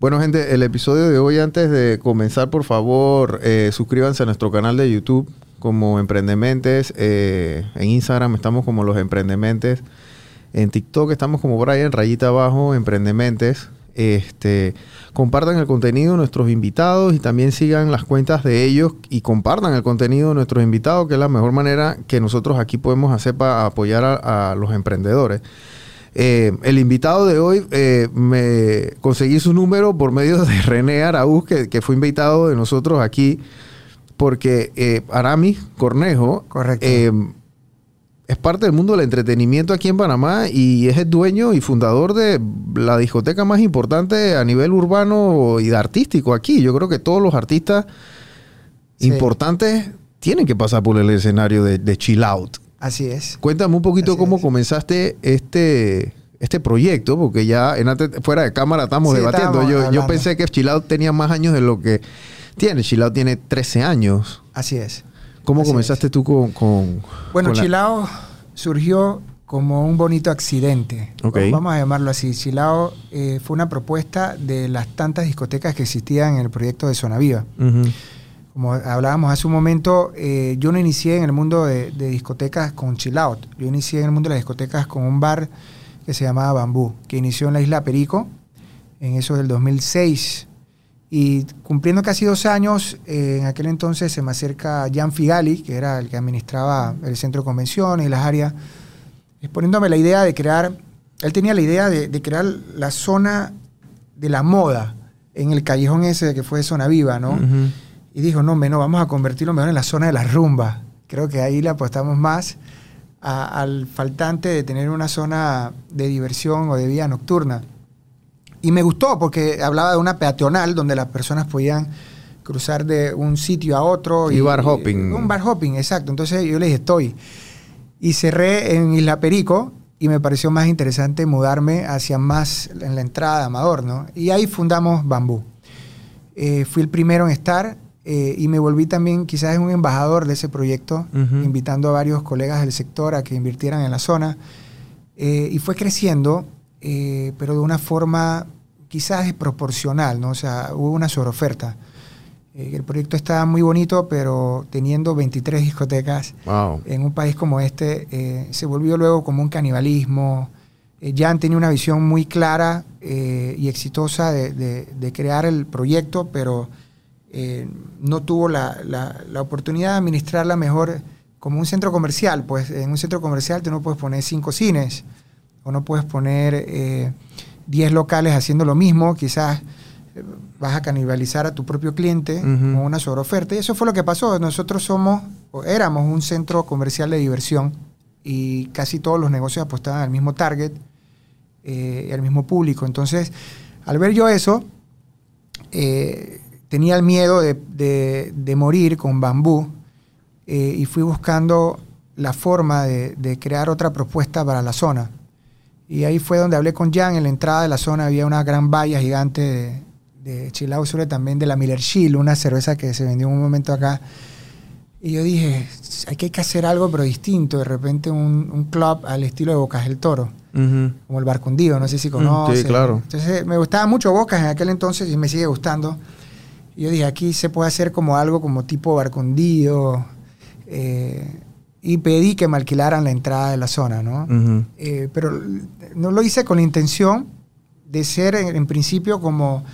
Bueno, gente, el episodio de hoy, antes de comenzar, por favor, eh, suscríbanse a nuestro canal de YouTube como Emprendementes. Eh, en Instagram estamos como Los Emprendementes. En TikTok estamos como Brian, rayita abajo, Emprendementes. Este, compartan el contenido de nuestros invitados y también sigan las cuentas de ellos y compartan el contenido de nuestros invitados, que es la mejor manera que nosotros aquí podemos hacer para apoyar a, a los emprendedores. Eh, el invitado de hoy, eh, me conseguí su número por medio de René Araúz, que, que fue invitado de nosotros aquí, porque eh, Aramis Cornejo eh, es parte del mundo del entretenimiento aquí en Panamá y es el dueño y fundador de la discoteca más importante a nivel urbano y de artístico aquí. Yo creo que todos los artistas Sí. importantes tienen que pasar por el escenario de, de Chill Out. Así es. Cuéntame un poquito Así cómo es. comenzaste este, este proyecto, porque ya en antes- fuera de cámara estamos Sí, debatiendo. Yo, yo pensé que Chilao tenía más años de lo que tiene. Chilao tiene 13 años. Así es. ¿Cómo Así comenzaste tú con, con- Bueno, con la- Chilao surgió como un bonito accidente. Ok. Vamos a llamarlo así. Chilao eh, fue una propuesta de las tantas discotecas que existían en el proyecto de Zona Viva. Como hablábamos hace un momento, eh, yo no inicié en el mundo de, discotecas con chill out. Yo inicié en el mundo de las discotecas con un bar que se llamaba Bambú, que inició en la isla Perico, en eso del 2006. Y cumpliendo casi dos años, eh, en aquel entonces se me acerca Jan Figali, que era el que administraba el centro de convenciones y las áreas, exponiéndome la idea de crear, él tenía la idea de, crear la zona de la moda en el callejón ese que fue Zona Viva, ¿no? Ujú. Y dijo, no, no, vamos a convertirlo mejor en la zona de las rumbas. Creo que ahí le apostamos más a- al faltante de tener una zona de diversión o de vida nocturna. Y me gustó porque hablaba de una peatonal donde las personas podían cruzar de un sitio a otro. Y bar hopping. Un bar hopping, exacto. Entonces yo le dije, estoy. Y cerré en Isla Perico y me pareció más interesante mudarme hacia más en la entrada de Amador, ¿no? Y ahí fundamos Bambú. Eh, fui el primero en estar eh, y me volví también quizás un embajador de ese proyecto, Ujú. invitando a varios colegas del sector a que invirtieran en la zona. Eh, y fue creciendo, eh, pero de una forma quizás desproporcional, ¿no? O sea, hubo una sobreoferta. Eh, el proyecto estaba muy bonito, pero teniendo 23 discotecas Wow. en un país como este, eh, se volvió luego como un canibalismo. Eh, Jan tenía una visión muy clara y exitosa de, de- de crear el proyecto, pero eh, no tuvo la, la- la oportunidad de administrarla mejor como un centro comercial. Pues en un centro comercial tú no puedes poner cinco cines o no puedes poner eh, 10 locales haciendo lo mismo. Quizás eh, vas a canibalizar a tu propio cliente con una sobreoferta. Y eso fue lo que pasó. Nosotros somos, o éramos un centro comercial de diversión y casi todos los negocios apostaban al mismo target, eh, y al mismo público. Entonces, al ver yo eso, eh, tenía el miedo de, de- de morir con bambú eh, y fui buscando la forma de, de crear otra propuesta para la zona. Y ahí fue donde hablé con Jan. En la entrada de la zona había una gran valla gigante de, de Chilao sobre también de la Miller Chill, una cerveza que se vendió en un momento acá. Y yo dije, hay que hay que hacer algo pero distinto. De repente un, un club al estilo de Bocas del Toro, Ujú. como el Barcundío, no sé si Mm, conoces. sí, claro. Entonces me gustaba mucho Bocas en aquel entonces y me sigue gustando. Y yo dije, aquí se puede hacer como algo como tipo Barcundío. eh, y pedí que me alquilaran la entrada de la zona, ¿no? Eh, pero no lo hice con la intención de ser en, en principio como,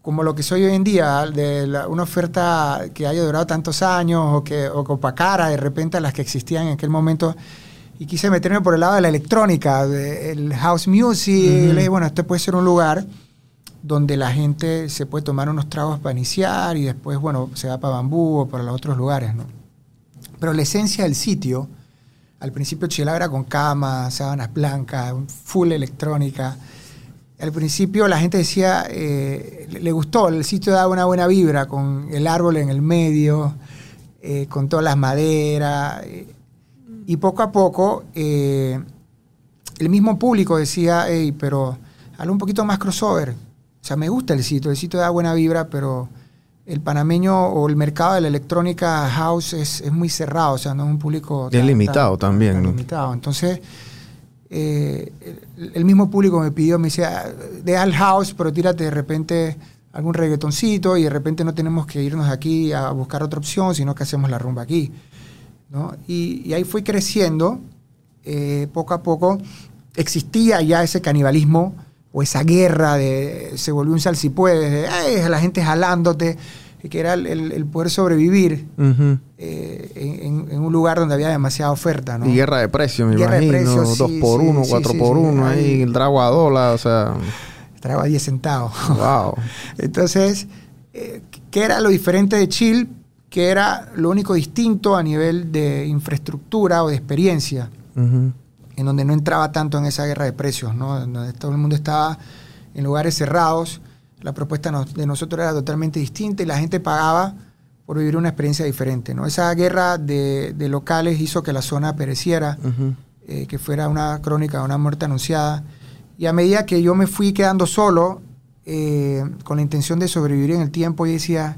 como lo que soy hoy en día, de la- una oferta que haya durado tantos años o que o que opacara de repente a las que existían en aquel momento. Y quise meterme por el lado de la electrónica, del house music. Ujú. Y le dije, bueno, este puede ser un lugar donde la gente se puede tomar unos tragos para iniciar y después, bueno, se va para Bambú o para los otros lugares, ¿no? Pero la esencia del sitio, al principio Chilao era con camas, sábanas blancas, full electrónica. Al principio la gente decía, eh, le gustó, el sitio daba una buena vibra, con el árbol en el medio, eh, con todas las maderas. eh, y poco a poco, el mismo público decía, hey, pero hazlo un poquito más crossover. O sea, me gusta el sitio, el sitio da buena vibra, pero el panameño o el mercado de la electrónica house es, es muy cerrado, o sea, no es un público... Es limitado también, tan ¿no? limitado. Entonces, eh, el, el mismo público me pidió, me decía, deja el house, pero tírate de repente algún reggaetoncito y de repente no tenemos que irnos aquí a buscar otra opción, sino que hacemos la rumba aquí. ¿no? Y, y ahí fui creciendo, eh, poco a poco existía ya ese canibalismo o esa guerra de se volvió un salsipuedes, de "Ay, la gente jalándote, que era el, el- el poder sobrevivir eh, en, en un lugar donde había demasiada oferta. ¿no? Y guerra de precios, me Guerra de imagino. precios, dos sí, por sí, uno, sí, cuatro por uno, ahí el drago a dólar, o sea, Traigo a 10 centavos. wow. Entonces, eh, ¿qué era lo diferente de Chill? Que era lo único distinto a nivel de infraestructura o de experiencia. En donde no entraba tanto en esa guerra de precios, ¿no? Donde todo el mundo estaba en lugares cerrados, la propuesta de nosotros era totalmente distinta y la gente pagaba por vivir una experiencia diferente, ¿no? Esa guerra de, de locales hizo que la zona pereciera, eh, que fuera una crónica de una muerte anunciada. Y a medida que yo me fui quedando solo, eh, con la intención de sobrevivir en el tiempo, y decía,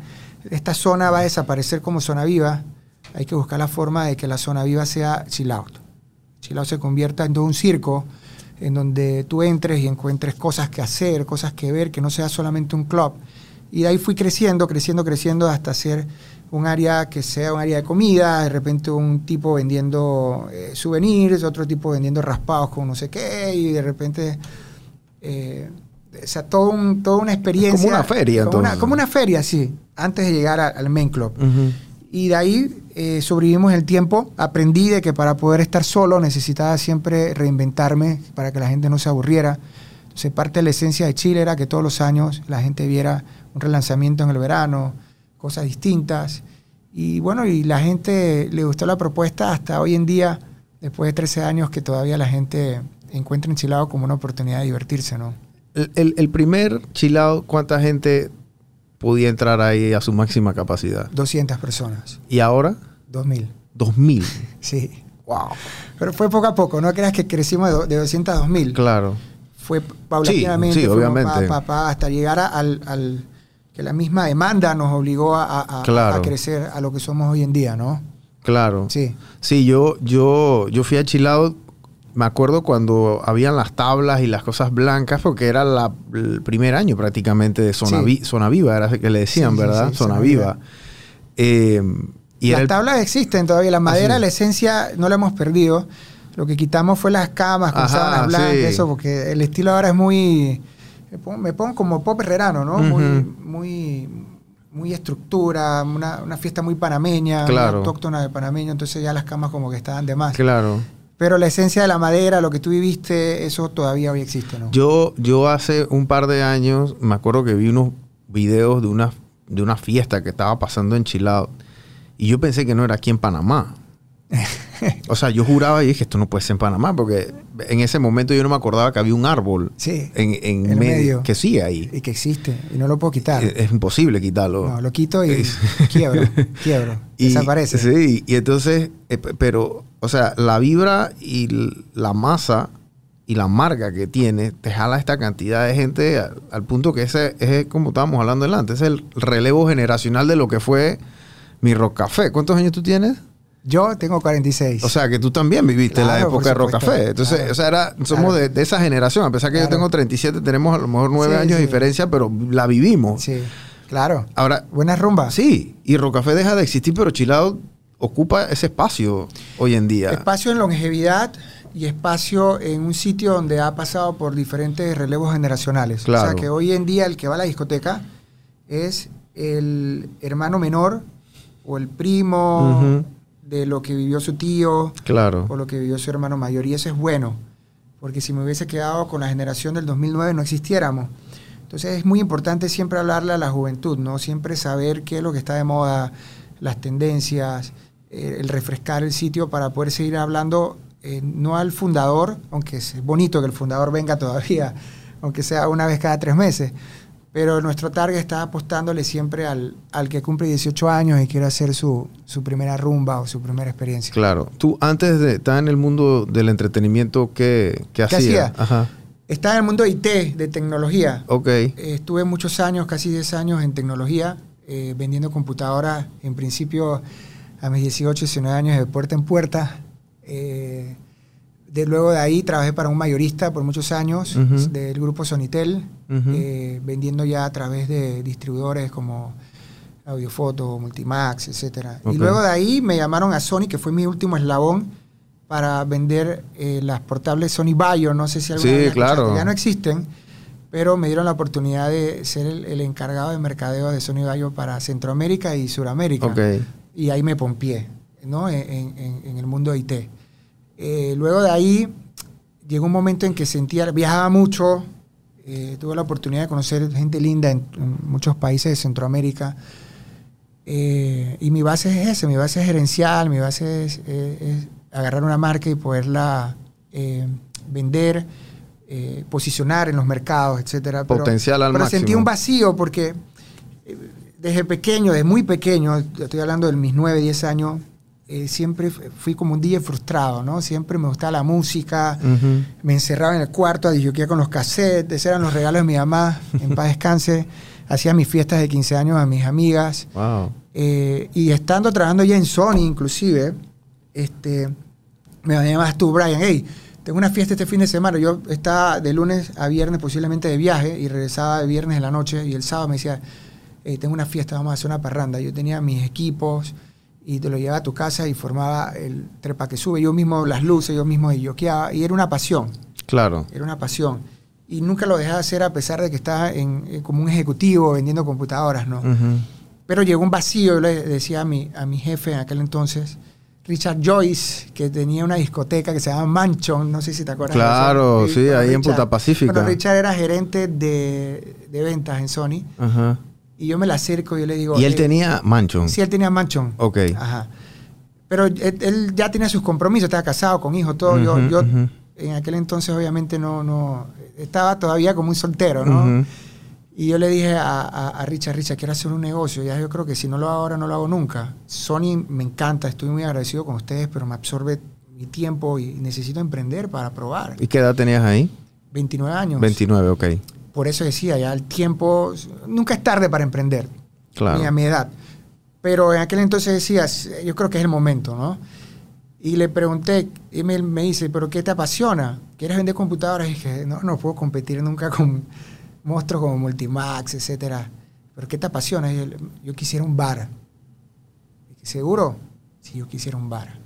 esta zona va a desaparecer como zona viva, hay que buscar la forma de que la zona viva sea chill out. Out se convierta en todo un circo, en donde tú entres y encuentres cosas que hacer, cosas que ver, que no sea solamente un club. Y de ahí fui creciendo, creciendo, creciendo hasta ser un área que sea un área de comida, de repente un tipo vendiendo eh, souvenirs, otro tipo vendiendo raspados con no sé qué, y de repente, eh, o sea, todo un- toda una experiencia. Como una feria, Como una, entonces. como una feria, sí, antes de llegar a- al main club. Ujú. Y de ahí eh, sobrevivimos el tiempo. Aprendí de que para poder estar solo necesitaba siempre reinventarme para que la gente no se aburriera. Entonces, parte de la esencia de Chile era que todos los años la gente viera un relanzamiento en el verano, cosas distintas. Y bueno, y la gente le gustó la propuesta hasta hoy en día, después de 13 años, que todavía la gente encuentra Enchilado como una oportunidad de divertirse, ¿no? El, primer chilado, ¿cuánta gente podía entrar ahí a su máxima capacidad? 200 personas, ¿Y ahora? 2000, 2000. sí. Wow. Pero fue poco a poco, no creas que crecimos de, do- de 200 a 2000. Claro. fue paulatinamente, Sí, sí, obviamente. pa, pa, pa, hasta llegar a- al, al- que la misma demanda nos obligó a, a- a- Claro. a crecer a lo que somos hoy en día, ¿no? Claro. Sí. Sí, yo, yo, yo fui a Chilao, me acuerdo cuando habían las tablas y las cosas blancas, porque era la- el primer año prácticamente de Zona, Sí. Vi- Zona Viva, era que le decían, Sí, ¿verdad? sí, Zona Zona Viva. Viva. Eh, y Las el- tablas existen todavía, la madera, la esencia no la hemos perdido. Lo que quitamos fue las camas con sábanas blancas, eso, porque el estilo ahora es muy. Me pongo, me pongo como pop herrerano, ¿no? Muy, muy, muy estructura, una, una fiesta muy panameña, Claro. autóctona de panameño, entonces ya las camas como que estaban de más. Claro. Pero la esencia de la madera, lo que tú viviste, eso todavía hoy existe, ¿no? Yo, yo hace un par de años me acuerdo que vi unos videos de una, de una fiesta que estaba pasando en Chilao. Y yo pensé que no era aquí en Panamá. o sea, yo juraba y dije, esto no puede ser en Panamá, porque en ese momento yo no me acordaba que había un árbol Sí. en, en medio, medio. que sigue ahí. Y que existe, y no lo puedo quitar. Es, es imposible quitarlo. no, lo quito y quiebro, quiebro, Y- desaparece. Sí, y entonces, eh, pero, o sea, la vibra y la masa y la marca que tiene te jala esta cantidad de gente al, al punto que ese es como estábamos hablando delante, es el relevo generacional de lo que fue mi Rock Café. ¿Cuántos años tú tienes? Yo tengo 46. O sea, que tú también viviste la época de Rock. Café. Entonces, Claro. o sea, era, somos Claro. de, de esa generación. A pesar que yo tengo 37, tenemos a lo mejor nueve Sí, años de diferencia, pero la vivimos. sí, claro. Ahora, Buenas rumbas. Sí, y Rocafé deja de existir, pero Chilao ocupa ese espacio hoy en día. Espacio en longevidad y espacio en un sitio donde ha pasado por diferentes relevos generacionales. O Claro. sea que hoy en día el que va a la discoteca es el hermano menor o el primo de lo que vivió su tío Claro. o lo que vivió su hermano mayor. Y eso es bueno, porque si me hubiese quedado con la generación del 2009 no existiéramos. Entonces es muy importante siempre hablarle a la juventud, ¿no? Siempre saber qué es lo que está de moda, las tendencias, eh, el refrescar el sitio para poder seguir hablando eh, no al fundador, aunque es bonito que el fundador venga todavía, aunque sea una vez cada tres meses, pero nuestro target está apostándole siempre al, al que cumple 18 años y quiere hacer su, su primera rumba o su primera experiencia. Claro. Tú antes de estar en el mundo del entretenimiento, ¿qué, qué ¿Qué hacías? hacía? Ajá. Estaba en el mundo IT, de tecnología. Ok. Eh, estuve muchos años, casi 10 años en tecnología, eh, vendiendo computadoras, en principio a mis 18, 19 años de puerta en puerta, eh, De, luego de ahí trabajé para un mayorista por muchos años Ujú. del grupo Sonitel, Ujú. eh, vendiendo ya a través de distribuidores como Audiofoto, Multimax, etcétera. Ok. Y luego de ahí me llamaron a Sony, que fue mi último eslabón, para vender eh, las portables Sony Bayo. No sé si alguna Sí, claro. Ya no existen, pero me dieron la oportunidad de ser el, el encargado de mercadeo de Sony Bayo para Centroamérica y Suramérica. Ok. Y ahí me pompié, ¿no? En, en- en el mundo de IT. Eh, luego de ahí llegó un momento en que sentía, viajaba mucho, eh, tuve la oportunidad de conocer gente linda en, en muchos países de Centroamérica. Eh, y mi base es esa, mi base es gerencial, mi base es, es agarrar una marca y poderla eh, vender, eh, posicionar en los mercados, etcétera. Pero- Potencial al pero sentí un vacío porque eh, desde pequeño, desde muy pequeño, estoy hablando de mis 9, 10 años, eh, siempre fu- fui como un DJ frustrado, ¿no? Siempre me gustaba la música, me encerraba en el cuarto a disjoquear con los cassettes, eran los regalos de mi mamá, en paz descanse. Hacía mis fiestas de 15 años a mis amigas. Wow. Eh, y estando trabajando ya en Sony, inclusive, este, me llamabas tú, Brian, hey, tengo una fiesta este fin de semana. Yo estaba de lunes a viernes posiblemente de viaje y regresaba de viernes en la noche y el sábado me decía, hey, tengo una fiesta, vamos a hacer una parranda. Yo tenía mis equipos y te lo llevaba a tu casa y formaba el trepa que sube. Yo mismo las luces, yo mismo yoqueaba y era una pasión, Claro. era una pasión. Y nunca lo dejé de hacer a pesar de que estaba en, en- como un ejecutivo vendiendo computadoras, ¿no? Pero llegó un vacío, yo le decía a mi, a mi jefe en aquel entonces, Richard Joyce, que tenía una discoteca que se llama Manchon, no sé si te acuerdas. de eso. Claro, sí, bueno, ahí en Punta Pacífica. Bueno, Richard era gerente de, de ventas en Sony, Ajá. y yo me la acerco y yo le digo... Y él "Eh, tenía Mansion. Sí, él tenía Manchon. Ok. Ajá. Pero él, él ya tenía sus compromisos, estaba casado con hijos, todo. yo, yo en aquel entonces obviamente no, no, estaba todavía como un soltero, ¿no? Y yo le dije a, a- a Richard, Richard, quiero hacer un negocio. Ya yo creo que si no lo hago ahora, no lo hago nunca. Sony me encanta, estoy muy agradecido con ustedes, pero me absorbe mi tiempo y necesito emprender para probar. ¿Y qué edad tenías ahí? 29 años. 29, ok. Por eso decía, ya el tiempo, nunca es tarde para emprender, Claro. ni a mi edad. Pero en aquel entonces decía, yo creo que es el momento, ¿no? Y le pregunté, y me, me dice, ¿pero qué te apasiona? ¿Quieres vender computadoras? Y dije, no, no puedo competir nunca con monstruos como Multimax, etcétera. ¿Pero qué te apasiona? Yo quisiera un bar. ¿Seguro? Sí, yo quisiera un bar.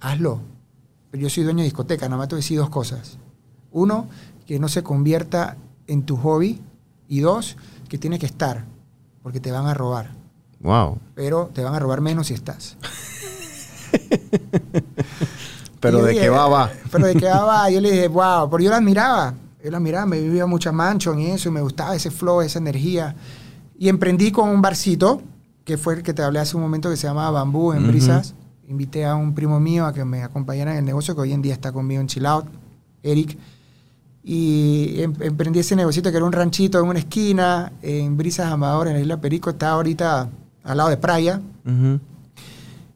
Hazlo. Pero yo soy dueño de discoteca, nada más te voy a decir dos cosas. Uno, que no se convierta en tu hobby. Y dos, que tiene que estar, porque te van a robar. Wow. Pero te van a robar menos si estás. Pero de dije, qué va, va. Pero de qué va, va. Yo le dije, wow, pero yo la admiraba. Yo la admiraba, me vivía mucha manchón y eso, y me gustaba ese flow, esa energía. Y emprendí con un barcito, que fue el que te hablé hace un momento, que se llamaba Bambú en. Brisas. Invité a un primo mío a que me acompañara en el negocio, que hoy en día está conmigo en Chill Out, Eric. Y em- emprendí ese negocito que era un ranchito en una esquina, en Brisas Amador, en la isla Perico. Está ahorita al lado de Praia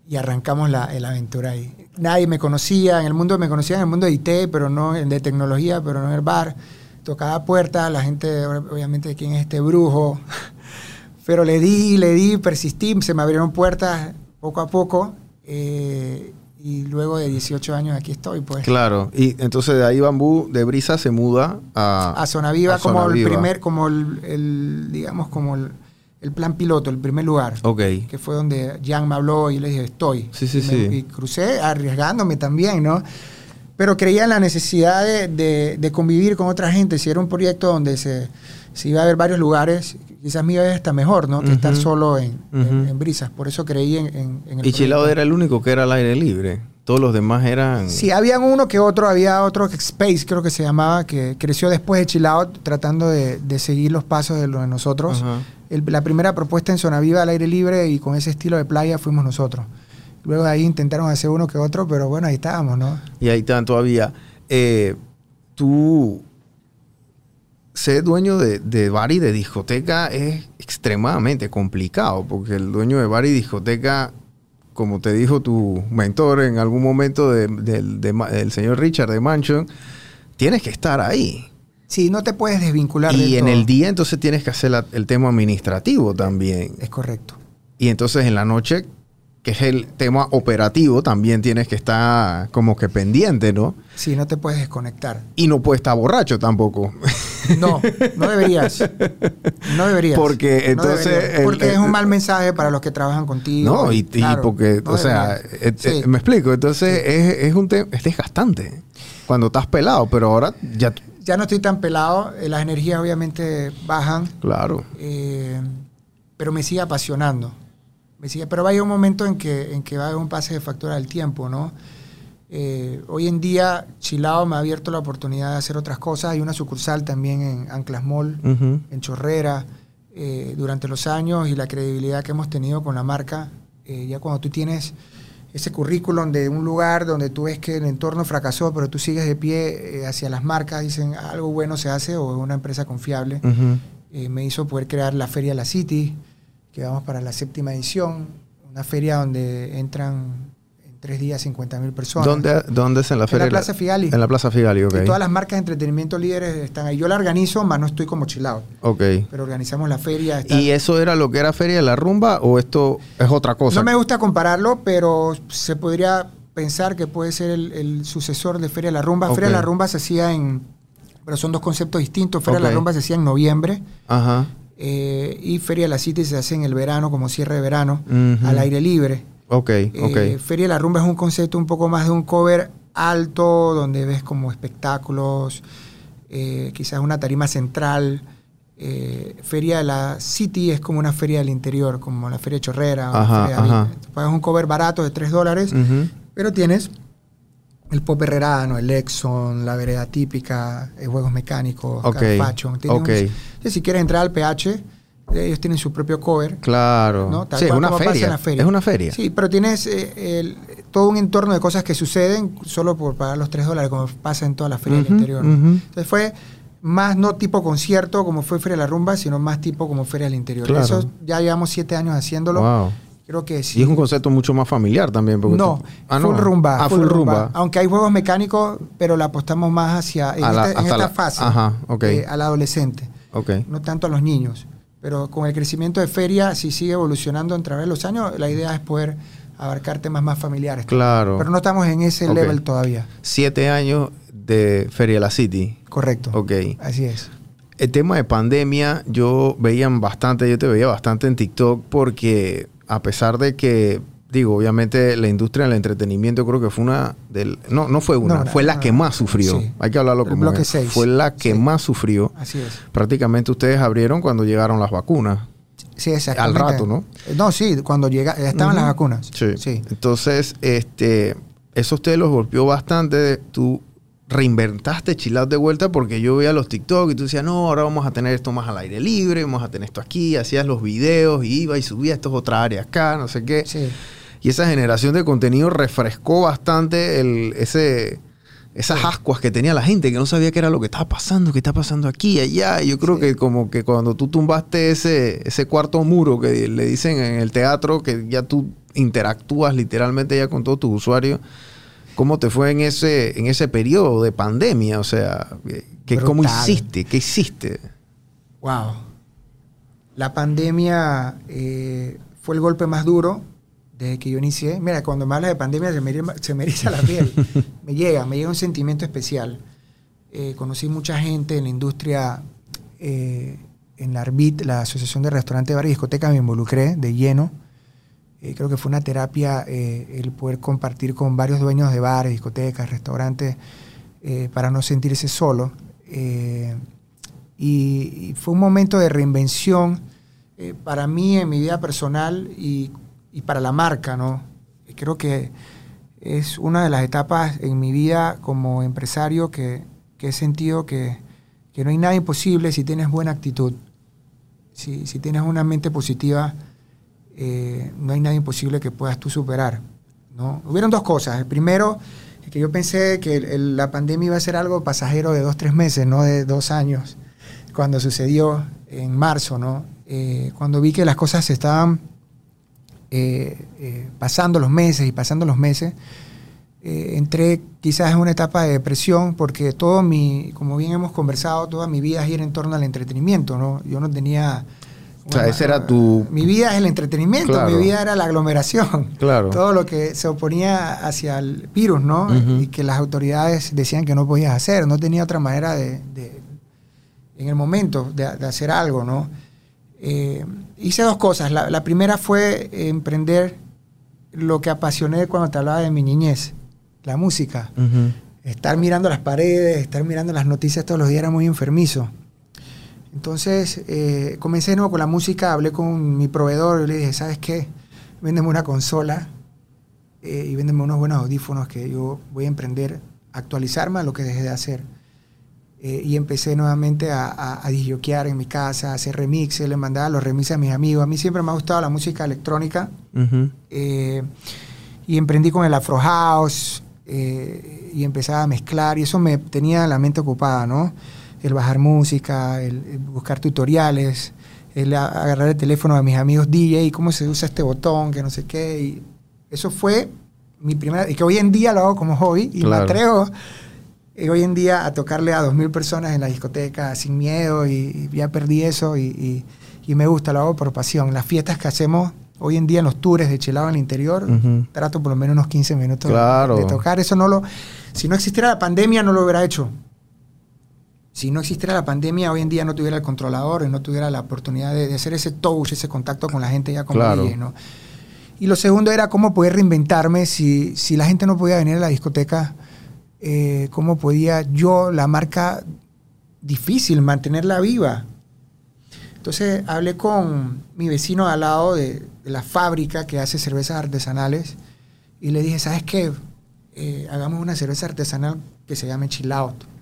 y arrancamos la, la aventura ahí. Nadie me conocía, en el mundo me conocía en el mundo de IT, pero no en de tecnología, pero no en el bar. Tocaba puertas, la gente, obviamente, ¿quién es este brujo? Pero le di, le di, persistí, se me abrieron puertas poco a poco. eh, y luego de 18 años aquí estoy, pues. Claro. Y entonces de ahí Bambú de Brisa se muda a... A Zona Viva a como Zona el primer, como el, el, digamos, como el, el plan piloto, el primer lugar. Ok. que fue donde Jan me habló y le dije, estoy. Sí, sí, y, me- sí. y crucé arriesgándome también, ¿no? Pero creía en la necesidad de, de- de convivir con otra gente. Si era un proyecto donde se, se iba a ver varios lugares, quizás me iba a ir hasta mejor, ¿no? Que estar solo en, brisas. Por eso creí en, en, en el Y Chilao era el único que era al aire libre. Todos los demás eran... Sí, habían uno que otro, había otro Space, creo que se llamaba, que creció después de Chill Out, tratando de, de seguir los pasos de lo de nosotros. El- la primera propuesta en Zona Viva al aire libre y con ese estilo de playa fuimos nosotros. Luego de ahí intentaron hacer uno que otro, pero bueno, ahí estábamos, ¿no? Y ahí están todavía. Eh, tú, ser dueño de, de bar y de discoteca es extremadamente complicado, porque el dueño de bar y discoteca, como te dijo tu mentor en algún momento de- del- de señor Richard de Mansion, tienes que estar ahí. Sí, no te puedes desvincular Y en todo. el día entonces tienes que hacer la- el tema administrativo también. Es correcto. Y entonces en la noche que es el tema operativo, también tienes que estar como que pendiente, ¿no? Sí, no te puedes desconectar. Y no puedes estar borracho tampoco. No, no deberías. No deberías. Porque No entonces... el- Porque es un mal mensaje para los que trabajan contigo. No, y, porque, no o sea, eh, eh, me explico. Entonces es, es un tema, es desgastante cuando estás pelado, pero ahora ya, Ya no estoy tan pelado, eh, las energías obviamente bajan, claro. eh, pero me sigue apasionando. Me sigue, pero va a llegar un momento en que, en que va a haber un pase de factura del tiempo, ¿no? Eh, hoy en día Chilao me ha abierto la oportunidad de hacer otras cosas. Hay una sucursal también en Anclas Mall, en Chorrera, eh, durante los años y la credibilidad que hemos tenido con la marca. eh, ya cuando tú tienes ese currículum de un lugar donde tú ves que el entorno fracasó, pero tú sigues de pie eh, hacia las marcas, dicen algo bueno se hace o es una empresa confiable. Me hizo poder crear la Feria La City, que vamos para la séptima edición, una feria donde entran en tres días 50 mil personas. ¿Dónde, ¿Dónde es en la En feria? la Plaza Figali. En la Plaza Figali, ok. Y todas las marcas de entretenimiento líderes están ahí. Yo la organizo, más no estoy como chilado. Ok. Pero organizamos la feria. está- ¿Y eso era lo que era Feria de la Rumba o esto es otra cosa? No me gusta compararlo, pero se podría pensar que puede ser el, el sucesor de Feria de la Rumba. Feria de la Rumba se hacía en... Pero son dos conceptos distintos. Feria de la Rumba se hacía en noviembre Ajá. Eh, y Feria de la City se hace en el verano, como cierre de verano, al aire libre. Ok, ok. Eh, Feria de la Rumba es un concepto un poco más de un cover alto, donde ves como espectáculos, eh, quizás una tarima central. Feria de la City es como una feria del interior, como la Feria Chorrera. o la Ajá, feria de ajá. Pagas un cover barato de 3 dólares, pero tienes el pop herrerano, el Exxon, la vereda típica, eh, juegos mecánicos, Ok, Carpaccio. Tienen ok. un- entonces, si quieres entrar al PH, ellos tienen su propio cover. Claro. ¿no? Tal Sí, es una feria. en la feria. Es una feria. Sí, pero tienes eh, el- todo un entorno de cosas que suceden solo por pagar los 3 dólares, como pasa en todas las ferias Ujú, del interior. Entonces fue más no tipo concierto como fue Feria de la Rumba, sino más tipo como Feria del Interior. Claro. Eso ya llevamos siete años haciéndolo. Wow. Creo que sí. Y es un concepto mucho más familiar también. porque no, tú- Ah, full rumba. Ah, full, rumba. Aunque hay juegos mecánicos, pero la apostamos más hacia en, la- esta, en esta la- fase ajá, ok. eh, al adolescente, Ok. no tanto a los niños. Pero con el crecimiento de feria, si sigue evolucionando a través de los años, la idea es poder abarcar temas más familiares. Claro. Pero no estamos en ese Ok. level todavía. Siete años de Feria la City. Correcto. Ok. Así es. El tema de pandemia, yo veía bastante, yo te veía bastante en TikTok porque a pesar de que, digo, obviamente la industria del entretenimiento creo que fue una del... No, no fue una, No, no, fue la no, que más sufrió. Sí. Hay que hablarlo El como bloque es. seis. Fue la que Sí. más sufrió. Así es. Prácticamente ustedes abrieron cuando llegaron las vacunas. Sí, exactamente. Al rato, ¿no? No, sí, cuando llega, estaban las vacunas. Sí. sí. Entonces, este, eso a ustedes los golpeó bastante. Tú reinventaste Chilat de vuelta porque yo veía los TikTok y tú decías, no, ahora vamos a tener esto más al aire libre, vamos a tener esto aquí, hacías los videos y iba y subía esto es otra área acá, no sé qué. Sí. Y esa generación de contenido refrescó bastante el, ese, esas ascuas que tenía la gente, que no sabía qué era lo que estaba pasando, qué está pasando aquí, allá. Y yo creo Sí. que como que cuando tú tumbaste ese, ese cuarto muro que le dicen en el teatro, que ya tú interactúas literalmente ya con todos tus usuarios, ¿cómo te fue en ese, en ese periodo de pandemia? O sea, que, ¿cómo hiciste? ¿Qué hiciste? Wow. La pandemia eh, fue el golpe más duro desde que yo inicié. Mira, cuando me hablas de pandemia se me, se me eriza la piel. me llega, me llega un sentimiento especial. Eh, conocí mucha gente en la industria, eh, en la ARBIT, la Asociación de Restaurantes, Bares y Discotecas, me involucré de lleno. Eh, creo que fue una terapia eh, el poder compartir con varios dueños de bares, discotecas, restaurantes, eh, para no sentirse solo. Y, y fue un momento de reinvención para mí en mi vida personal y, y para la marca, ¿no? Creo que es una de las etapas en mi vida como empresario que, que he sentido que, que no hay nada imposible si tienes buena actitud. Si, si tienes una mente positiva, eh, no hay nada imposible que puedas tú superar. ¿no? Hubieron dos cosas. El primero, que yo pensé que el- el- la pandemia iba a ser algo pasajero de dos, tres meses, no de dos años, cuando sucedió en marzo, ¿no? Eh, cuando vi que las cosas se estaban eh, eh, pasando los meses y pasando los meses, eh, entré quizás en una etapa de depresión porque todo mi, como bien hemos conversado, toda mi vida gira en torno al entretenimiento, ¿no? Yo no tenía O sea, ese era tu... Mi vida es el entretenimiento, Claro. mi vida era la aglomeración. Claro. Todo lo que se oponía hacia el virus, ¿no? Y que las autoridades decían que no podías hacer. No tenía otra manera de, de- en el momento, de, de hacer algo, ¿no? Eh, hice dos cosas. La, la primera fue emprender lo que apasioné cuando te hablaba de mi niñez, la música. Estar mirando las paredes, estar mirando las noticias todos los días era muy enfermizo. Entonces eh, comencé de nuevo con la música, hablé con mi proveedor y le dije, ¿sabes qué? Véndeme una consola eh, y véndeme unos buenos audífonos que yo voy a emprender, actualizarme a lo que dejé de hacer. Eh, y empecé nuevamente a, a, a en mi casa, a hacer remixes, le mandaba los remixes a mis amigos. A mí siempre me ha gustado la música electrónica. Eh, y emprendí con el Afro House eh, y empezaba a mezclar y eso me tenía la mente ocupada, ¿no? El bajar música, el, el buscar tutoriales, el a- agarrar el teléfono de mis amigos DJ, cómo se usa este botón, que no sé qué. Y eso fue mi primera, y que hoy en día lo hago como hobby y Claro. me atrevo eh, hoy en día a tocarle a 2.000 personas en la discoteca sin miedo y, y ya perdí eso y, y- y me gusta, lo hago por pasión. Las fiestas que hacemos hoy en día en los tours de chelado en el interior, trato por lo menos unos 15 minutos de- de, tocar. Eso no lo, si no existiera la pandemia no lo hubiera hecho. Si no existiera la pandemia, hoy en día no tuviera el controlador y no tuviera la oportunidad de, de hacer ese touch, ese contacto con la gente ya como Claro. DJ, ¿no? Y lo segundo era cómo poder reinventarme si, si la gente no podía venir a la discoteca, eh, cómo podía yo, la marca, difícil, mantenerla viva. Entonces hablé con mi vecino al lado de, de la fábrica que hace cervezas artesanales y le dije, ¿sabes qué? Eh, hagamos una cerveza artesanal que se llame Chill Out.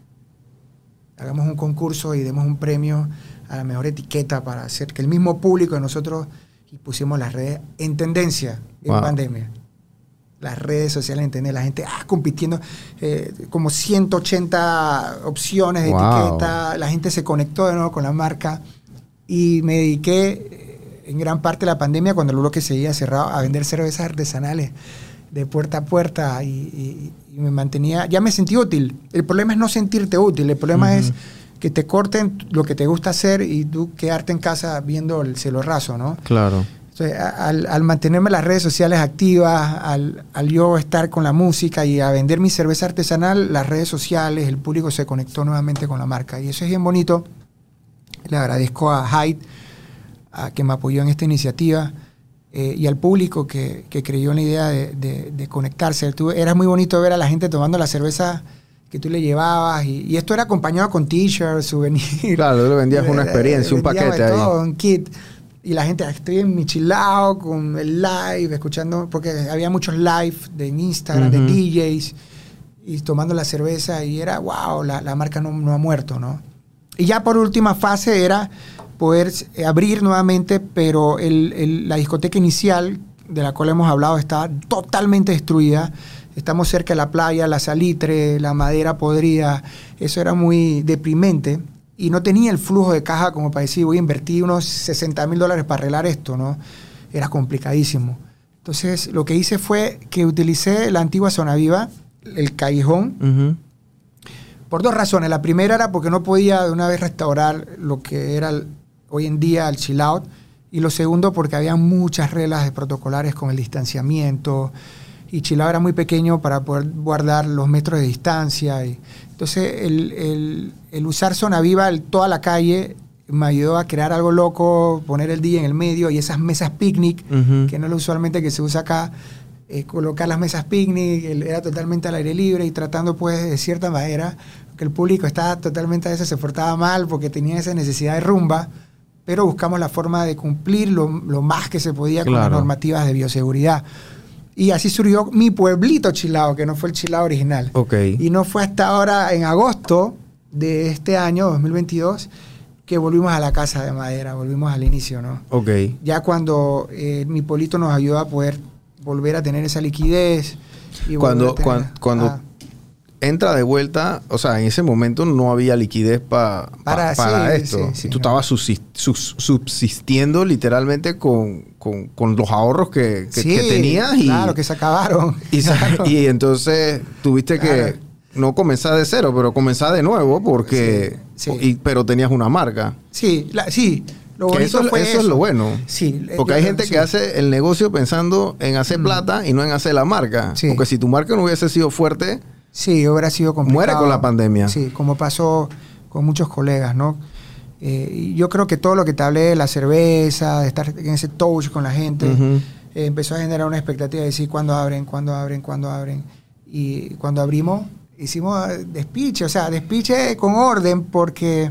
Hagamos un concurso y demos un premio a la mejor etiqueta para hacer que el mismo público de nosotros y pusimos las redes en tendencia en Wow. pandemia. Las redes sociales en tendencia, la gente ah, compitiendo, eh, como 180 opciones de Wow. etiqueta, la gente se conectó de nuevo con la marca y me dediqué eh, en gran parte de la pandemia, cuando el bloque seguía cerrado, a vender cervezas artesanales de puerta a puerta y, y- y me mantenía, ya me sentí útil. El problema es no sentirte útil, el problema es que te corten lo que te gusta hacer y tú quedarte en casa viendo el cielo raso, ¿no? Claro. Entonces, al, al mantenerme las redes sociales activas, al, al yo estar con la música y a vender mi cerveza artesanal, las redes sociales, el público se conectó nuevamente con la marca. Y eso es bien bonito. Le agradezco a Hyde, a que me apoyó en esta iniciativa, eh, y al público que, que creyó en la idea de, de- de conectarse. Tú- era muy bonito ver a la gente tomando la cerveza que tú le llevabas, y, y esto era acompañado con t-shirts, souvenirs. Claro, tú le vendías una experiencia, un paquete de ahí. todo, un kit. Y la gente, estoy en mi chilao con el live, escuchando, porque había muchos live de Instagram, de DJs, y tomando la cerveza, y era, wow, la, la marca no, no ha muerto, ¿no? Y ya por última fase era poder eh, abrir nuevamente, pero el- el- la discoteca inicial, de la cual hemos hablado, está totalmente destruida. Estamos cerca de la playa, la salitre, la madera podrida. Eso era muy deprimente. Y no tenía el flujo de caja como para decir, voy a invertir unos 60 mil dólares para arreglar esto, ¿no? Era complicadísimo. Entonces, lo que hice fue que utilicé la antigua zona viva, el callejón, por dos razones. La primera era porque no podía de una vez restaurar lo que era el- hoy en día el chill out. Y lo segundo porque había muchas reglas de protocolares con el distanciamiento. Y chill out era muy pequeño para poder guardar los metros de distancia. Y, entonces el, el- el usar zona viva, el- toda la calle, me ayudó a crear algo loco, poner el día en el medio y esas mesas picnic, que no es lo usualmente que se usa acá, eh, colocar las mesas picnic, era totalmente al aire libre y tratando pues de cierta manera que el público estaba totalmente a veces se portaba mal porque tenía esa necesidad de rumba, pero buscamos la forma de cumplir lo, lo más que se podía con las normativas de bioseguridad. Y así surgió mi pueblito chilao, que no fue el chilao original. Y no fue hasta ahora, en agosto de este año, 2022, que volvimos a la casa de madera, volvimos al inicio, ¿no? Ok. Ya cuando eh, mi polito nos ayudó a poder volver a tener esa liquidez. y Cuando, volver a cuan- tener- cuando ah, entra de vuelta, o sea, en ese momento no había liquidez pa- pa- Para- para sí, esto. sí, tú estabas subsistiendo literalmente con, con- con los ahorros que, que- que sí, tenías. Y, Claro, que se acabaron. y, sa- Claro. y entonces tuviste Claro. que no comenzar de cero, pero comenzar de nuevo porque... Y- pero tenías una marca. Sí, la- sí. Lo Que eso, fue eso es lo bueno. Sí. eh, Porque hay gente sí. que hace el negocio pensando en hacer plata y no en hacer la marca. Sí. Porque si tu marca no hubiese sido fuerte, Sí, hubiera sido complicado. Muere con la pandemia. Sí, como pasó con muchos colegas, ¿no? Eh, yo creo que todo lo que te hablé de la cerveza, de estar en ese touch con la gente, eh, empezó a generar una expectativa de decir cuándo abren, cuándo abren, cuándo abren. Y cuando abrimos, hicimos eh, despiche, o sea, despiche con orden porque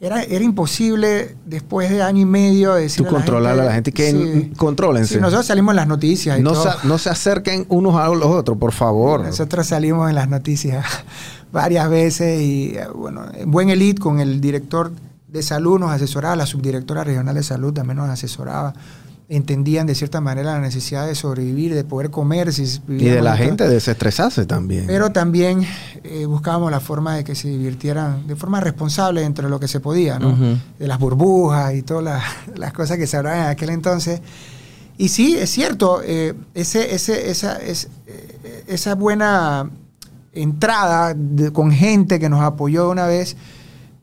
era, era imposible después de año y medio decir tú controlar a la gente que Sí. contrólense. Sí, nosotros salimos en las noticias y no, todo. se, no se acerquen unos a los otros, por favor. Nosotros salimos en las noticias varias veces y bueno, en buen elite con el director de salud nos asesoraba, la subdirectora regional de salud también nos asesoraba. Entendían de cierta manera la necesidad de sobrevivir, de poder comer. Si Y de la gente desestresarse también. Pero también eh, buscábamos la forma de que se divirtieran de forma responsable dentro de lo que se podía, ¿no? De las burbujas y todas las, las cosas que se hablaban en aquel entonces. Y sí, es cierto, eh, ese, ese, esa, es, eh, esa buena entrada de- con gente que nos apoyó una vez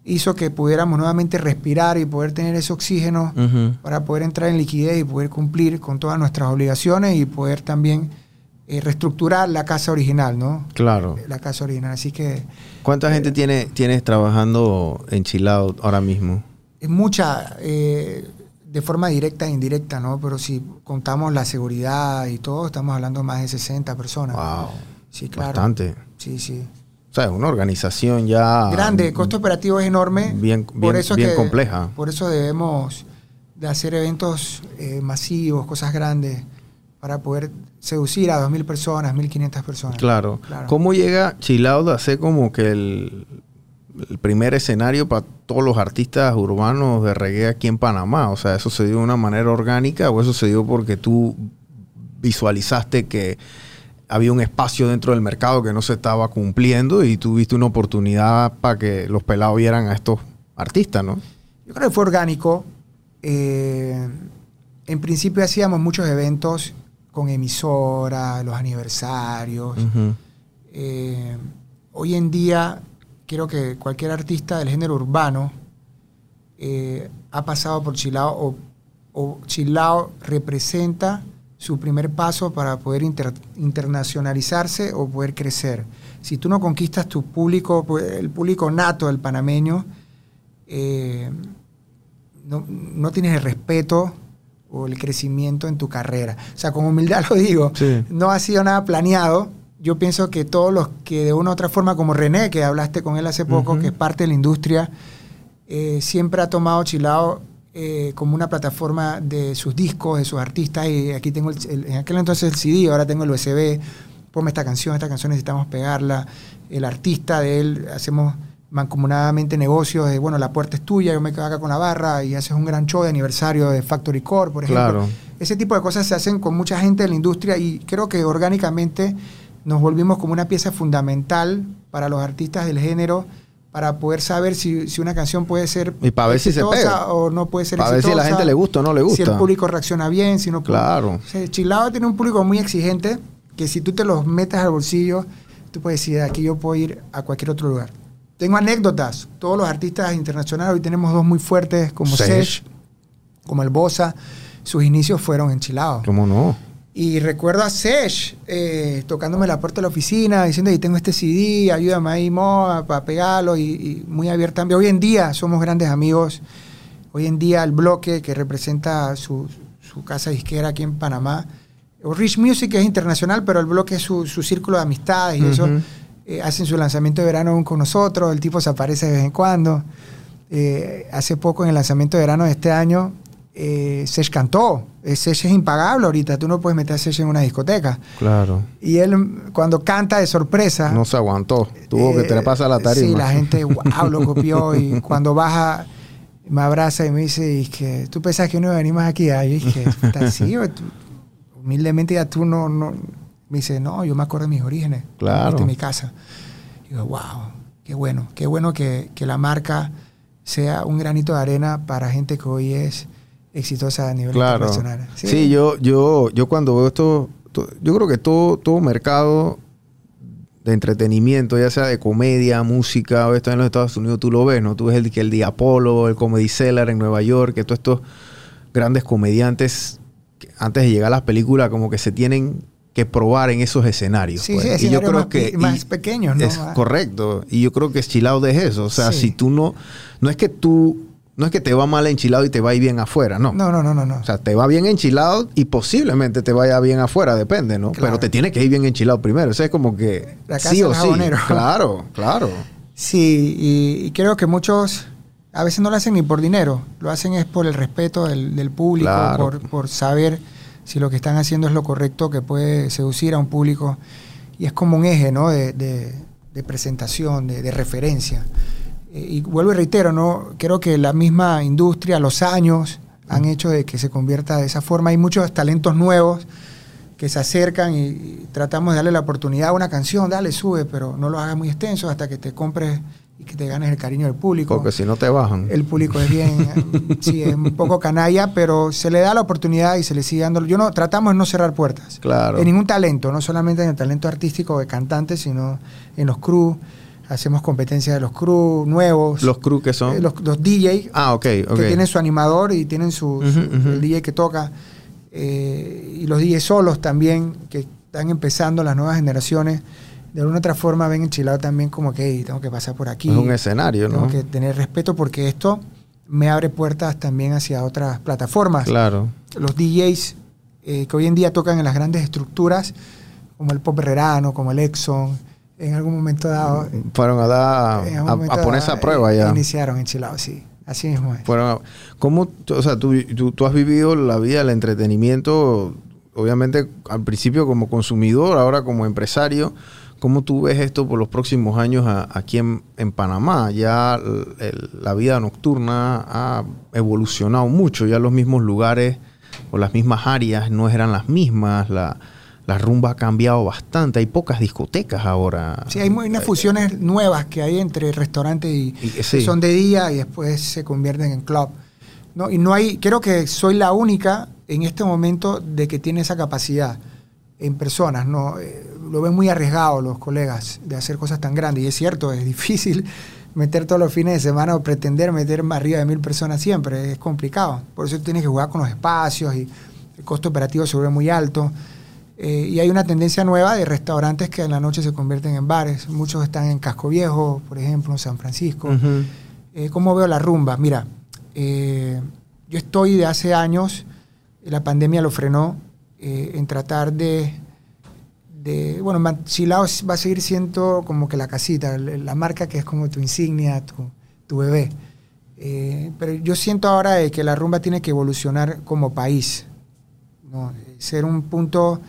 hizo que pudiéramos nuevamente respirar y poder tener ese oxígeno para poder entrar en liquidez y poder cumplir con todas nuestras obligaciones y poder también eh, reestructurar la casa original, ¿no? Claro. La casa original. Así que ¿Cuánta gente tiene, tienes trabajando en Chilao ahora mismo? es mucha, eh, de forma directa e indirecta, ¿no? Pero si contamos la seguridad y todo, estamos hablando más de 60 personas. Wow. Sí, claro. Bastante. Sí, sí. O sea, es una organización ya... Grande, el costo operativo es enorme. Bien- bien- bien compleja. Por eso debemos de hacer eventos eh, masivos, cosas grandes, para poder seducir a 2.000 personas, 1.500 personas. Claro. Claro. ¿Cómo llega Chilao a ser como que el, el primer escenario para todos los artistas urbanos de reggae aquí en Panamá? O sea, ¿eso se dio de una manera orgánica o eso se dio porque tú visualizaste que había un espacio dentro del mercado que no se estaba cumpliendo y tuviste una oportunidad para que los pelados vieran a estos artistas, ¿no? Yo creo que fue orgánico. Eh, en principio hacíamos muchos eventos con emisora, los aniversarios. Eh, hoy en día, creo que cualquier artista del género urbano eh, ha pasado por Chilao o, o Chilao representa su primer paso para poder inter- internacionalizarse o poder crecer. Si tú no conquistas tu público, pues, el público nato del panameño, eh, no, no tienes el respeto o el crecimiento en tu carrera. O sea, con humildad lo digo, Sí. no ha sido nada planeado. Yo pienso que todos los que de una u otra forma, como René, que hablaste con él hace poco, que es parte de la industria, eh, siempre ha tomado Chilao eh, como una plataforma de sus discos, de sus artistas. Y aquí tengo, el, el- en aquel entonces el CD, ahora tengo el USB. Ponme esta canción, esta canción necesitamos pegarla. El artista de él, hacemos mancomunadamente negocios de, bueno, la puerta es tuya, yo me quedo acá con la barra y haces un gran show de aniversario de Factory Core, por ejemplo. Claro. Ese tipo de cosas se hacen con mucha gente de la industria y creo que orgánicamente nos volvimos como una pieza fundamental para los artistas del género para poder saber si, si una canción puede ser Y para ver si se pega. o no puede ser Para ver si a la gente le gusta o no le Si el gusta. público reacciona bien, si no Claro. O sea, Chilao tiene un público muy exigente que si tú te los metes al bolsillo, tú puedes decir, de aquí yo puedo ir a cualquier otro lugar. Tengo anécdotas. Todos los artistas internacionales, hoy tenemos dos muy fuertes como Sesh. Como el Bosa, sus inicios fueron en Chilao. ¿Cómo no? Y recuerdo a Sesh eh, tocándome la puerta de la oficina, diciendo, y tengo este CD, ayúdame ahí, Mo, para pegarlo, y, y muy abiertamente. Hoy en día somos grandes amigos. Hoy en día el bloque que representa su, su casa disquera aquí en Panamá, o Rich Music es internacional, pero el bloque es su, su círculo de amistades y eso. Eh, hacen su lanzamiento de verano con nosotros, el tipo se aparece de vez en cuando. Eh, hace poco en el lanzamiento de verano de este año, eh, Sesh cantó. Eh, Sesh es impagable ahorita, tú no puedes meter a Sesh en una discoteca. Claro. Y él cuando canta de sorpresa... No se aguantó. Tuvo que eh, te pasar la tarima. Sí, la gente, wow, lo copió. Y cuando baja, me abraza y me dice, y que tú pensás que no iba a venir más aquí. Ah, yo dije, "Puta, sí, tú- humildemente ya tú no, no... Me dice, no, yo me acuerdo de mis orígenes. Claro. De mi casa. Y digo, wow, qué bueno. Qué bueno que, que la marca sea un granito de arena para gente que hoy es exitosa a nivel Claro. internacional. Sí, yo, yo, yo cuando veo esto, to- yo creo que todo, todo mercado de entretenimiento, ya sea de comedia, música, o esto en los Estados Unidos tú lo ves, ¿no? Tú ves el, el de Apolo, el Comedy Cellar en Nueva York, que todos estos grandes comediantes, antes de llegar a las películas, como que se tienen que probar en esos escenarios. Sí, pues. sí, y yo escenarios creo más, que... más pequeños, ¿no? es Ah, correcto. Y yo creo que Chilao es eso. O sea, Sí. si tú no... No es que tú... No es que te va mal enchilado y te va a ir bien afuera, no. No, no, no, no. no. O sea, te va bien enchilado y posiblemente te vaya bien afuera, depende, ¿no? Claro. Pero te tiene que ir bien enchilado primero. Eso es como que La casa sí o sí. Claro, claro. Sí, y, y creo que muchos a veces no lo hacen ni por dinero, lo hacen es por el respeto del, del público, Claro. por, por saber si lo que están haciendo es lo correcto, que puede seducir a un público. Y es como un eje ¿no? de, de- de presentación, de, de referencia. Y vuelvo y reitero, ¿no? creo que la misma industria, los años, han hecho de que se convierta de esa forma. Hay muchos talentos nuevos que se acercan y, y tratamos de darle la oportunidad a una canción, dale, sube, pero no lo hagas muy extenso hasta que te compres y que te ganes el cariño del público. Porque si no te bajan. El público es bien, sí, es un poco canalla, pero se le da la oportunidad y se le sigue dando. Yo no, tratamos de no cerrar puertas. Claro. En ningún talento, no solamente en el talento artístico de cantantes, sino en los crew. Hacemos competencia de los crew nuevos. Los crew que son... eh, los, los DJ Ah, ok, ok. que tienen su animador y tienen su, el DJ que toca. eh, y los DJ solos también, que están empezando las nuevas generaciones. De alguna otra forma ven enchilado también como que "Ey, tengo que pasar por aquí. Es un escenario, Tengo ¿no? que tener respeto porque esto me abre puertas también hacia otras plataformas. Claro. Los DJs eh, que hoy en día tocan en las grandes estructuras, como el Pop Herrerano, como el Exxon, en algún momento dado. Fueron a dar... A, a ponerse dado, a prueba eh, ya. Iniciaron enchilados, sí. Así mismo es. Fueron a- ¿Cómo, o sea, tú, tú, tú has vivido la vida del entretenimiento, obviamente al principio como consumidor, ahora como empresario. ¿Cómo tú ves esto por los próximos años aquí en, en Panamá? Ya el- el- la vida nocturna ha evolucionado mucho, ya los mismos lugares o las mismas áreas no eran las mismas, la, la rumba ha cambiado bastante, hay pocas discotecas ahora. Sí, hay unas fusiones nuevas que hay entre restaurantes y, Y- que sí. son de día y después se convierten en club. ¿no? Y no hay, creo que soy la única en este momento de que tiene esa capacidad en personas. ¿no? Eh, lo ven muy arriesgado los colegas de hacer cosas tan grandes. Y es cierto, es difícil meter todos los fines de semana o pretender meter más arriba de mil personas siempre. Es complicado. Por eso tienes que jugar con los espacios y el costo operativo se vuelve muy alto. Eh, y hay una tendencia nueva de restaurantes que en la noche se convierten en bares. Muchos están en Casco Viejo, por ejemplo, en San Francisco. Eh, ¿Cómo veo la rumba? Mira, eh, yo estoy de hace años, la pandemia lo frenó, eh, en tratar de, de bueno, s- va a seguir siendo como que la casita, la marca que es como tu insignia, tu, tu bebé. Pero yo siento ahora que la rumba tiene que evolucionar como país, ¿no? ser un punto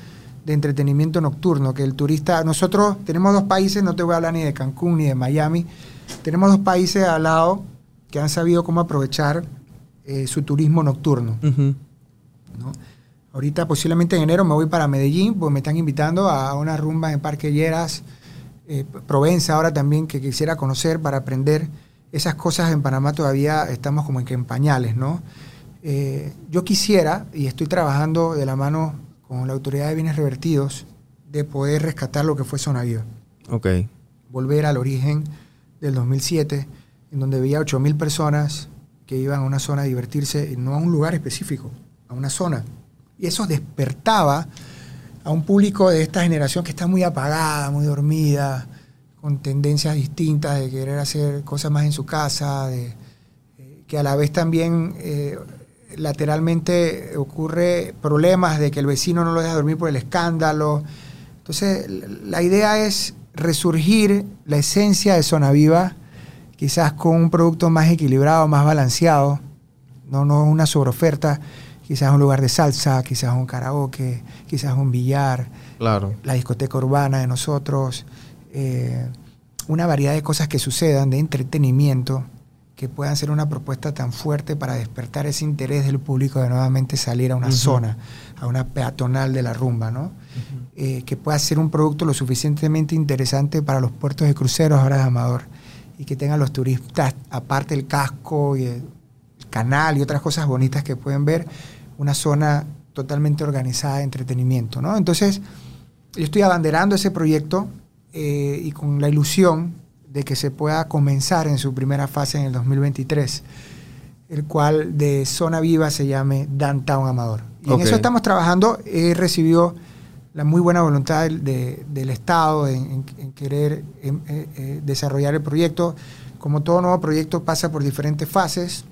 de entretenimiento nocturno, que el turista, nosotros tenemos dos países, no te voy a hablar ni de Cancún ni de Miami, tenemos dos países al lado que han sabido cómo aprovechar eh, su turismo nocturno. ¿no? Ahorita posiblemente en enero me voy para Medellín, pues me están invitando a una rumba en Parque Lleras, eh, Provenza ahora también, que quisiera conocer para aprender. Esas cosas en Panamá todavía estamos como en que en pañales, ¿no? Eh, yo quisiera, y estoy trabajando de la mano con la Autoridad de Bienes Revertidos, de poder rescatar lo que fue Zona Viva Ok. volver al origen del 2007, en donde veía 8.000 personas que iban a una zona a divertirse, no a un lugar específico, a una zona. Y eso despertaba a un público de esta generación que está muy apagada, muy dormida, con tendencias distintas de querer hacer cosas más en su casa, de, eh, que a la vez también eh, lateralmente ocurre problemas de que el vecino no lo deja dormir por el escándalo. Entonces, la idea es resurgir la esencia de Zona Viva, quizás con un producto más equilibrado, más balanceado, no, no una sobreoferta, quizás un lugar de salsa, quizás un karaoke, quizás un billar, Claro. la discoteca urbana de nosotros, eh, una variedad de cosas que sucedan de entretenimiento que puedan ser una propuesta tan fuerte para despertar ese interés del público de nuevamente salir a una zona, a una peatonal de la rumba, ¿no? Eh, que pueda ser un producto lo suficientemente interesante para los puertos de cruceros ahora de Amador y que tengan los turistas, aparte el casco y el canal y otras cosas bonitas que pueden ver, una zona totalmente organizada de entretenimiento, ¿no? Entonces, yo estoy abanderando ese proyecto eh, y con la ilusión de que se pueda comenzar en su primera fase en el 2023, el cual de Zona Viva se llame Downtown Amador. Y en eso estamos trabajando. He recibido la muy buena voluntad del, Estado en, querer eh, eh, desarrollar el proyecto. Como todo nuevo proyecto pasa por diferentes fases,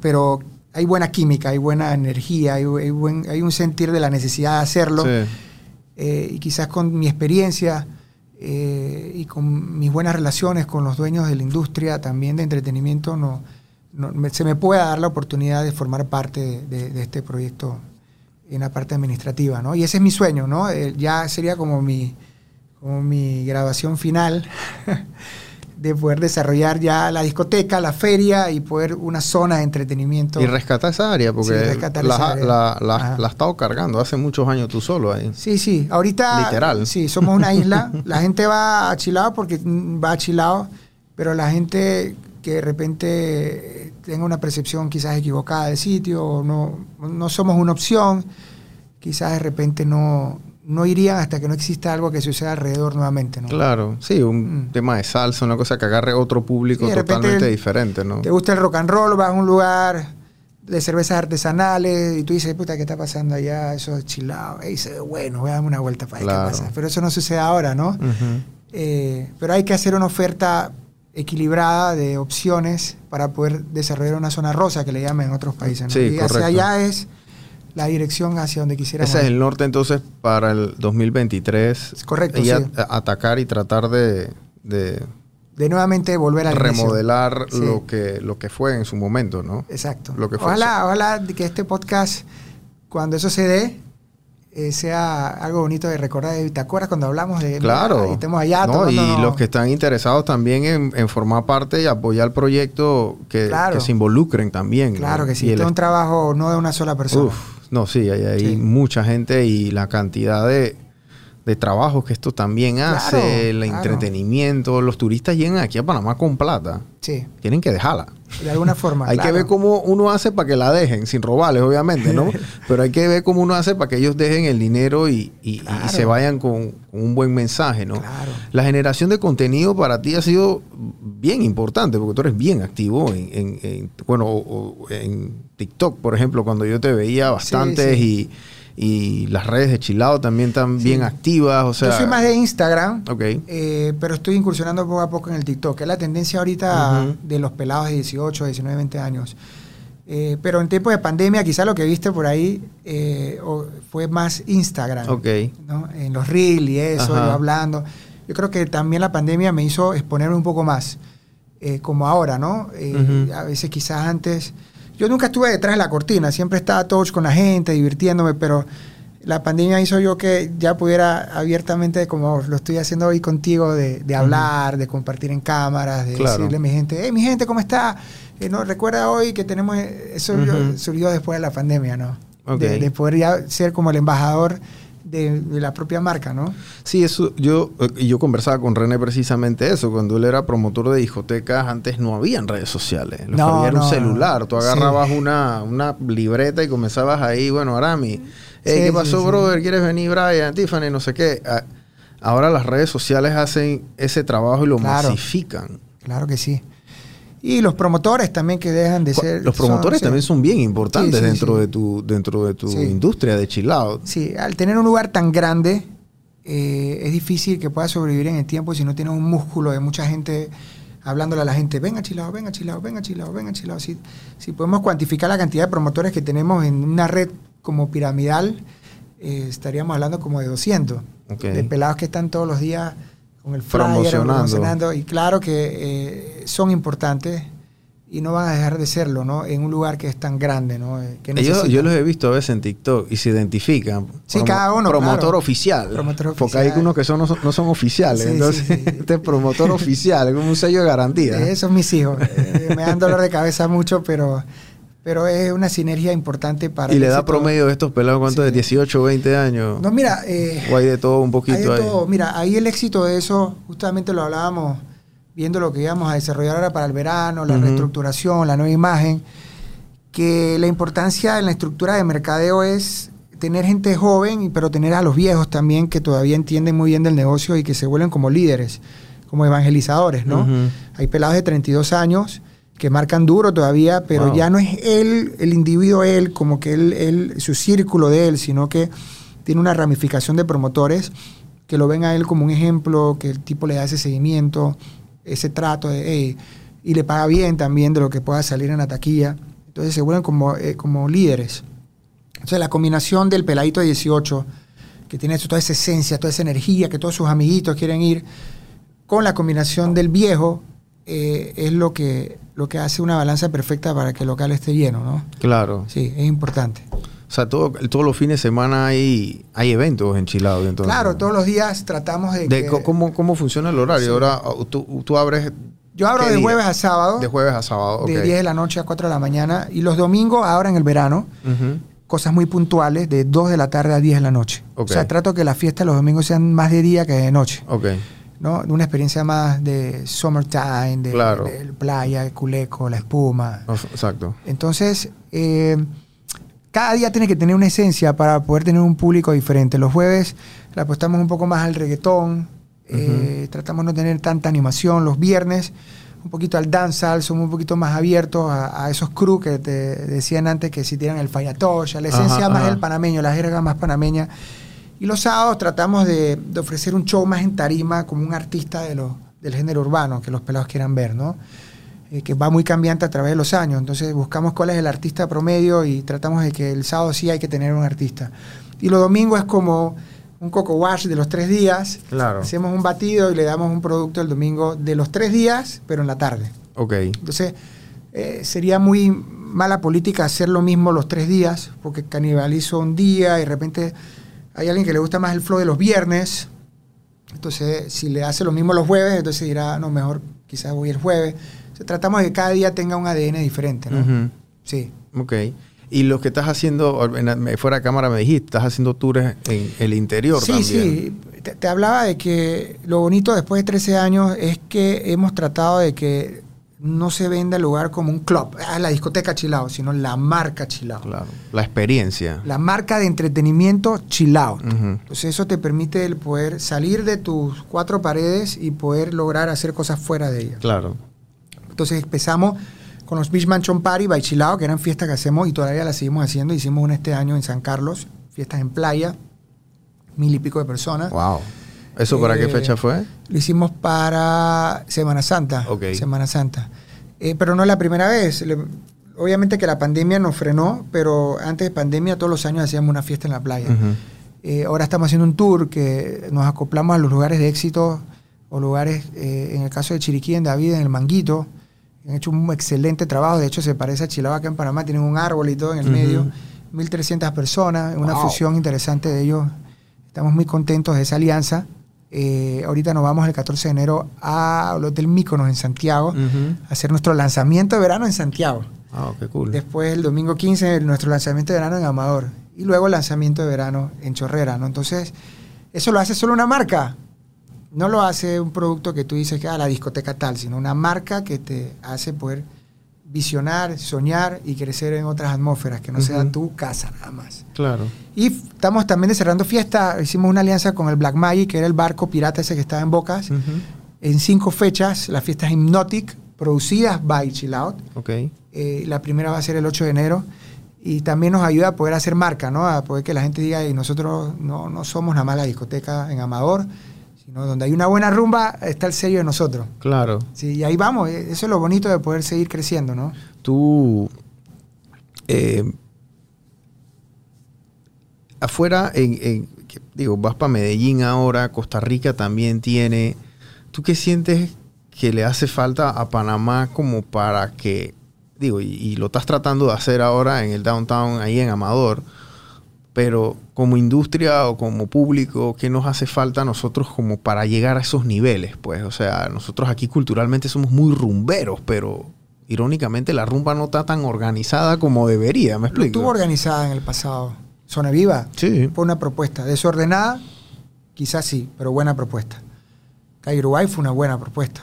pero hay buena química, hay buena energía, hay, un sentir de la necesidad de hacerlo. Eh, y quizás con mi experiencia y con mis buenas relaciones con los dueños de la industria también de entretenimiento, no, se me pueda dar la oportunidad de formar parte de este proyecto en la parte administrativa, ¿no? Y ese es mi sueño, ¿no? Eh, ya sería como mi, como mi graduación final de poder desarrollar ya la discoteca, la feria y poder una zona de entretenimiento. Y rescatar esa área, porque la, La, la, ha estado cargando hace muchos años tú solo ahí. Sí, sí, ahorita... Literal. Sí, somos una isla, la gente va a Chilao porque va a Chilao, pero la gente que de repente tenga una percepción quizás equivocada del sitio, o no, no somos una opción, quizás de repente no, no irían hasta que no exista algo que suceda alrededor nuevamente, ¿no? Claro, sí, un mm. tema de salsa, una cosa que agarre otro público totalmente diferente, ¿no? Te gusta el rock and roll, vas a un lugar de cervezas artesanales y tú dices, puta, ¿qué está pasando allá? Eso es chilado. Y dices, bueno, voy a darme una vuelta para ver qué pasa. Pero eso no sucede ahora, ¿no? Eh, pero hay que hacer una oferta equilibrada de opciones para poder desarrollar una zona rosa que le llaman en otros países. ¿no? y hacia allá es la dirección hacia donde quisiera. Ese es el norte entonces para el 2023. correcto. Y atacar y tratar de, de, nuevamente volver a remodelar lo que lo que fue en su momento, ¿no? Exacto. Lo que ojalá, ojalá que este podcast cuando eso se dé eh, sea algo bonito de recordar. ¿Te acuerdas cuando hablamos de... Claro. Y estemos allá. y los que están interesados también en, formar parte y apoyar el proyecto, que, se involucren también. Claro que sí. es un trabajo no de una sola persona. No, sí, hay, mucha gente y la cantidad de de trabajo que esto también hace, el entretenimiento. Los turistas llegan aquí a Panamá con plata. Sí. Tienen que dejarla. De alguna forma. hay que ver cómo uno hace para que la dejen, sin robarles, obviamente, ¿no? Pero hay que ver cómo uno hace para que ellos dejen el dinero y, se vayan con, un buen mensaje, ¿no? La generación de contenido para ti ha sido bien importante, porque tú eres bien activo en, bueno, en TikTok, por ejemplo, cuando yo te veía bastante y y las redes de Chilado también están bien activas. O sea, Yo soy más de Instagram, okay. Eh, pero estoy incursionando poco a poco en el TikTok, es la tendencia ahorita de los pelados de 18, 19, 20 años. Eh, pero en tiempo de pandemia, quizá lo que viste por ahí eh, fue más Instagram. Okay. En los reels y eso, yo hablando. Yo creo que también la pandemia me hizo exponerme un poco más, como ahora, ¿no? A veces quizás antes yo nunca estuve detrás de la cortina, siempre estaba touch con la gente, divirtiéndome, pero la pandemia hizo yo que ya pudiera abiertamente, como lo estoy haciendo hoy contigo, de, hablar, de compartir en cámaras, de decirle a mi gente, hey, mi gente, ¿cómo está? Eh, no, recuerda hoy que tenemos, eso surgió después de la pandemia, ¿no? De, de, poder ya ser como el embajador de, la propia marca, ¿no? Sí, eso yo, yo conversaba con René precisamente eso. Cuando él era promotor de discotecas, antes no habían redes sociales. Lo no, había era un celular. Tú agarrabas una, una libreta y comenzabas ahí, bueno, Arami, ¿qué pasó, brother? ¿Quieres venir, Brian? Tiffany, no sé qué. Ahora las redes sociales hacen ese trabajo y lo masifican. Claro que sí. Y los promotores también que dejan de ser... Los promotores también son bien importantes dentro, De tu, dentro de tu industria de chilao. Sí, al tener un lugar tan grande, eh, es difícil que puedas sobrevivir en el tiempo si no tienes un músculo de mucha gente hablándole a la gente, venga chilao, venga chilao, venga chilao, venga chilao. Si, si podemos cuantificar la cantidad de promotores que tenemos en una red como piramidal, eh, estaríamos hablando como de 200. De pelados que están todos los días con el promocionando. Y claro que eh, son importantes y no van a dejar de serlo, ¿no? En un lugar que es tan grande, ¿no? Eh, yo, los he visto a veces en TikTok y se identifican. Sí, cada uno. Promotor oficial. Porque hay unos que son, no, son, oficiales. entonces, este es promotor oficial, es como un sello de garantía. Esos son mis hijos. Eh, me dan dolor de cabeza mucho, pero pero es una sinergia importante para... ¿Y le da promedio de estos pelados cuánto de 18 o 20 años? No, mira... Eh, o hay de todo un poquito hay de Todo. Mira, ahí el éxito de eso, justamente lo hablábamos viendo lo que íbamos a desarrollar ahora para el verano, la reestructuración, la nueva imagen, que la importancia en la estructura de mercadeo es tener gente joven, pero tener a los viejos también que todavía entienden muy bien del negocio y que se vuelven como líderes, como evangelizadores, ¿no? Hay pelados de 32 años que marcan duro todavía, pero Wow. ya no es él, el individuo él, como que él, él, su círculo de él, sino que tiene una ramificación de promotores que lo ven a él como un ejemplo, que el tipo le da ese seguimiento, ese trato de, "Hey", y le paga bien también de lo que pueda salir en la taquilla. Entonces se vuelven como, eh, como líderes. Entonces la combinación del peladito de 18, que tiene toda esa esencia, toda esa energía, que todos sus amiguitos quieren ir, con la combinación del viejo, eh, es lo que, lo que hace una balanza perfecta para que el local esté lleno, ¿no? Claro. Sí, es importante. O sea, todo, todos los fines de semana hay, hay eventos en Chilao. Entonces, claro, todos los días tratamos de, De que... ¿cómo, ¿Cómo funciona el horario? Sí. Ahora uh, tú, tú abres Yo abro ¿qué de día? jueves a sábado, de jueves a sábado. de ok. 10 de la noche a 4 de la mañana, y los domingos, ahora en el verano, cosas muy puntuales, de 2 de la tarde a 10 de la noche. O sea, trato que las fiestas los domingos sean más de día que de noche. Ok. ¿No? Una experiencia más de summertime, de, Claro. de playa, el culeco, la espuma. Exacto. Entonces, eh, cada día tiene que tener una esencia para poder tener un público diferente. Los jueves le apostamos un poco más al reggaetón, eh, tratamos de no tener tanta animación. Los viernes, un poquito al dancehall, somos un poquito más abiertos a, a esos crew que te decían antes que si tiran el fayatosh, la esencia Ajá, más ajá. del panameño, la jerga más panameña. Y los sábados tratamos de, de ofrecer un show más en tarima como un artista de los, del género urbano que los pelados quieran ver, ¿no? Eh, que va muy cambiante a través de los años. Entonces buscamos cuál es el artista promedio y tratamos de que el sábado sí hay que tener un artista. Y los domingos es como un coco wash de los tres días. Claro. Hacemos un batido y le damos un producto el domingo de los tres días, pero en la tarde. Ok. Entonces, eh, sería muy mala política hacer lo mismo los tres días, porque canibalizo un día y de repente hay alguien que le gusta más el flow de los viernes. Entonces, si le hace lo mismo los jueves, entonces dirá, no, mejor quizás voy el jueves. Entonces, tratamos de que cada día tenga un ADN diferente, ¿no? Sí. Ok. Y lo que estás haciendo, fuera de cámara me dijiste, estás haciendo tours en el interior Sí, también. sí. Te, te hablaba de que lo bonito después de 13 años es que hemos tratado de que no se venda el lugar como un club, ah, la discoteca Chilao, sino la marca Chilao. Claro. La experiencia. La marca de entretenimiento Chilao. Entonces eso te permite el poder salir de tus cuatro paredes y poder lograr hacer cosas fuera de ellas. Claro. Entonces empezamos con los Beach Mansion Party by Chilao, que eran fiestas que hacemos y todavía las seguimos haciendo. Hicimos una este año en San Carlos, fiestas en playa, mil y pico de personas. Wow. ¿Eso para qué Eh, fecha fue? Lo hicimos para Semana Santa. Ok. Semana Santa. Eh, pero no es la primera vez. Le- obviamente que la pandemia nos frenó, pero antes de pandemia todos los años hacíamos una fiesta en la playa. Eh, ahora estamos haciendo un tour que nos acoplamos a los lugares de éxito o lugares, en el caso de Chiriquí, en David, en el Manguito. Han hecho un excelente trabajo. De hecho, se parece a Chilao acá en Panamá. Tienen un árbol y todo en el Ujú. medio. 1.300 personas. Una Wow. fusión interesante de ellos. Estamos muy contentos de esa alianza. Eh, ahorita nos vamos el 14 de enero al Hotel Míconos en Santiago a hacer nuestro lanzamiento de verano en Santiago. Ah, qué cool. Después el domingo 15 nuestro lanzamiento de verano en Amador. Y luego el lanzamiento de verano en Chorrera, ¿no? Entonces, eso lo hace solo una marca. No lo hace un producto que tú dices que a la discoteca tal, sino una marca que te hace poder visionar, soñar y crecer en otras atmósferas, que no sea Ujú. tu casa nada más. Claro. Y estamos también cerrando fiesta. Hicimos una alianza con el Black Magic, que era el barco pirata ese que estaba en Bocas. En cinco fechas, las fiestas Hypnotic, producidas by Chill Out. Ok. Eh, la primera va a ser el 8 de enero. Y también nos ayuda a poder hacer marca, ¿no? A poder que la gente diga, y nosotros no, no somos nada más la discoteca en Amador, sino donde hay una buena rumba, está el sello de nosotros. Claro. Sí, y ahí vamos. eh, Eso es lo bonito de poder seguir creciendo, ¿no? Tú. eh, afuera, en, en- que- digo, vas para Medellín ahora, Costa Rica también tiene. ¿Tú qué sientes que le hace falta a Panamá como para que, digo, y, y lo estás tratando de hacer ahora en el downtown, ahí en Amador, pero como industria o como público, ¿qué nos hace falta a nosotros como para llegar a esos niveles? Pues, o sea, nosotros aquí culturalmente somos muy rumberos, pero irónicamente la rumba no está tan organizada como debería, ¿me explico? tuvo organizada en el pasado. Zona Viva Sí. fue una propuesta. Desordenada, quizás sí, pero buena propuesta. Calle Uruguay fue una buena propuesta.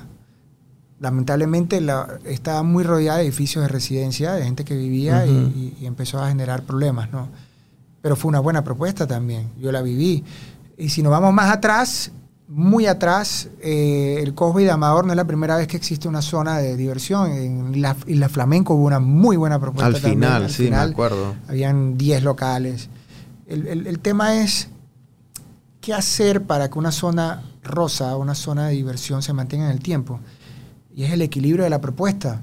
Lamentablemente la- estaba muy rodeada de edificios de residencia, de gente que vivía y, y empezó a generar problemas, ¿no? Pero fue una buena propuesta también, yo la viví. Y si nos vamos más atrás, muy atrás, eh, el Cosby de Amador no es la primera vez que existe una zona de diversión. En la Isla Flamenco hubo una muy buena propuesta. Al también. final, sí, me acuerdo. Habían 10 locales. El, el- el tema es qué hacer para que una zona rosa, una zona de diversión se mantenga en el tiempo. Y es el equilibrio de la propuesta.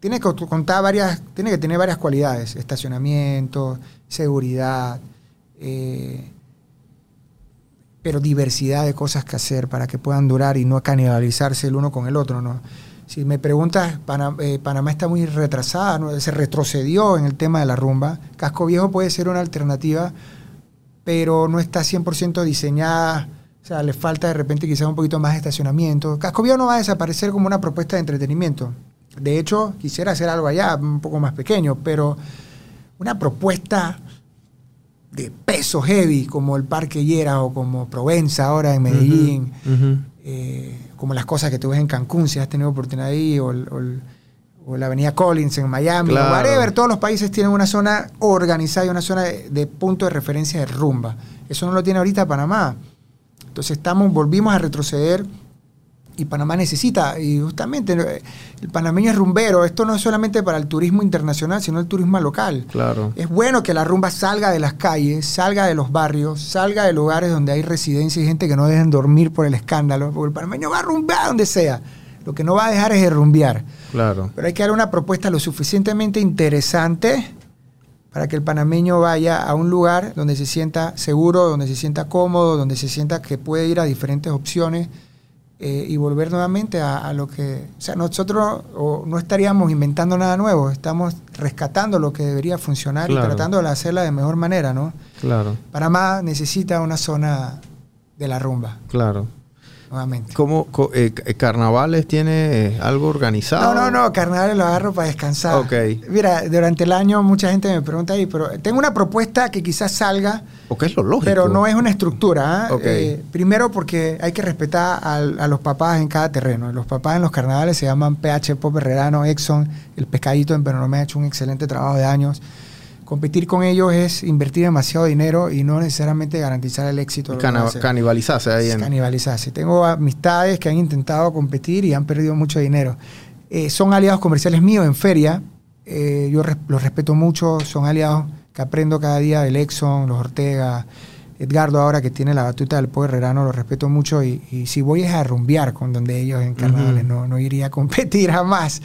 Tiene que contar varias, tiene que tener varias cualidades, estacionamiento, seguridad, eh, pero diversidad de cosas que hacer para que puedan durar y no canibalizarse el uno con el otro, ¿no? Si me preguntas, eh, Panamá está muy retrasada, se retrocedió en el tema de la rumba. Casco Viejo puede ser una alternativa, pero no está 100% diseñada. O sea, le falta de repente quizás un poquito más de estacionamiento. Casco Viejo no va a desaparecer como una propuesta de entretenimiento. De hecho, quisiera hacer algo allá, un poco más pequeño, pero una propuesta de peso heavy, como el Parque Lleras o como Provenza ahora en Medellín, eh, como las cosas que tú ves en Cancún, si has tenido oportunidad ahí, o, o o la Avenida Collins en Miami, Claro. o whatever, todos los países tienen una zona organizada y una zona de, de punto de referencia de rumba. Eso no lo tiene ahorita Panamá. Entonces estamos, volvimos a retroceder y Panamá necesita, y justamente eh, el panameño es rumbero, esto no es solamente para el turismo internacional, sino el turismo local. Claro. Es bueno que la rumba salga de las calles, salga de los barrios, salga de lugares donde hay residencia y gente que no dejen dormir por el escándalo, porque el panameño va a rumbear donde sea. Lo que no va a dejar es de rumbear. Claro. Pero hay que dar una propuesta lo suficientemente interesante para que el panameño vaya a un lugar donde se sienta seguro, donde se sienta cómodo, donde se sienta que puede ir a diferentes opciones eh, y volver nuevamente a, a lo que... O sea, nosotros o, no estaríamos inventando nada nuevo, estamos rescatando lo que debería funcionar Claro. y tratando de hacerla de mejor manera, ¿no? Claro. Panamá necesita una zona de la rumba, Claro. Nuevamente. ¿Cómo, eh, c- carnavales tiene eh, algo organizado? No, no, no, carnaval lo agarro para descansar. Ok. Mira, durante el año mucha gente me pregunta ahí, pero tengo una propuesta que quizás salga, Porque es lo lógico. pero no es una estructura. ¿ah? Ok. Eh, primero porque hay que respetar a, los papás en cada terreno. Los papás en los carnavales se llaman PH Pop Herrerano, Exxon, el pescadito en Penonomé ha hecho un excelente trabajo de años. Competir con ellos es invertir demasiado dinero y no necesariamente garantizar el éxito. De lo cana- canibalizarse ahí en... canibalizarse. Tengo amistades que han intentado competir y han perdido mucho dinero. Eh, son aliados comerciales míos en feria. Eh, yo res- los respeto mucho. Son aliados que aprendo cada día del Exxon, los Ortega, Edgardo ahora que tiene la batuta del Poder Herrerano, los respeto mucho. Y, y si voy es a rumbear con donde ellos en carnavales, no, no iría a competir jamás.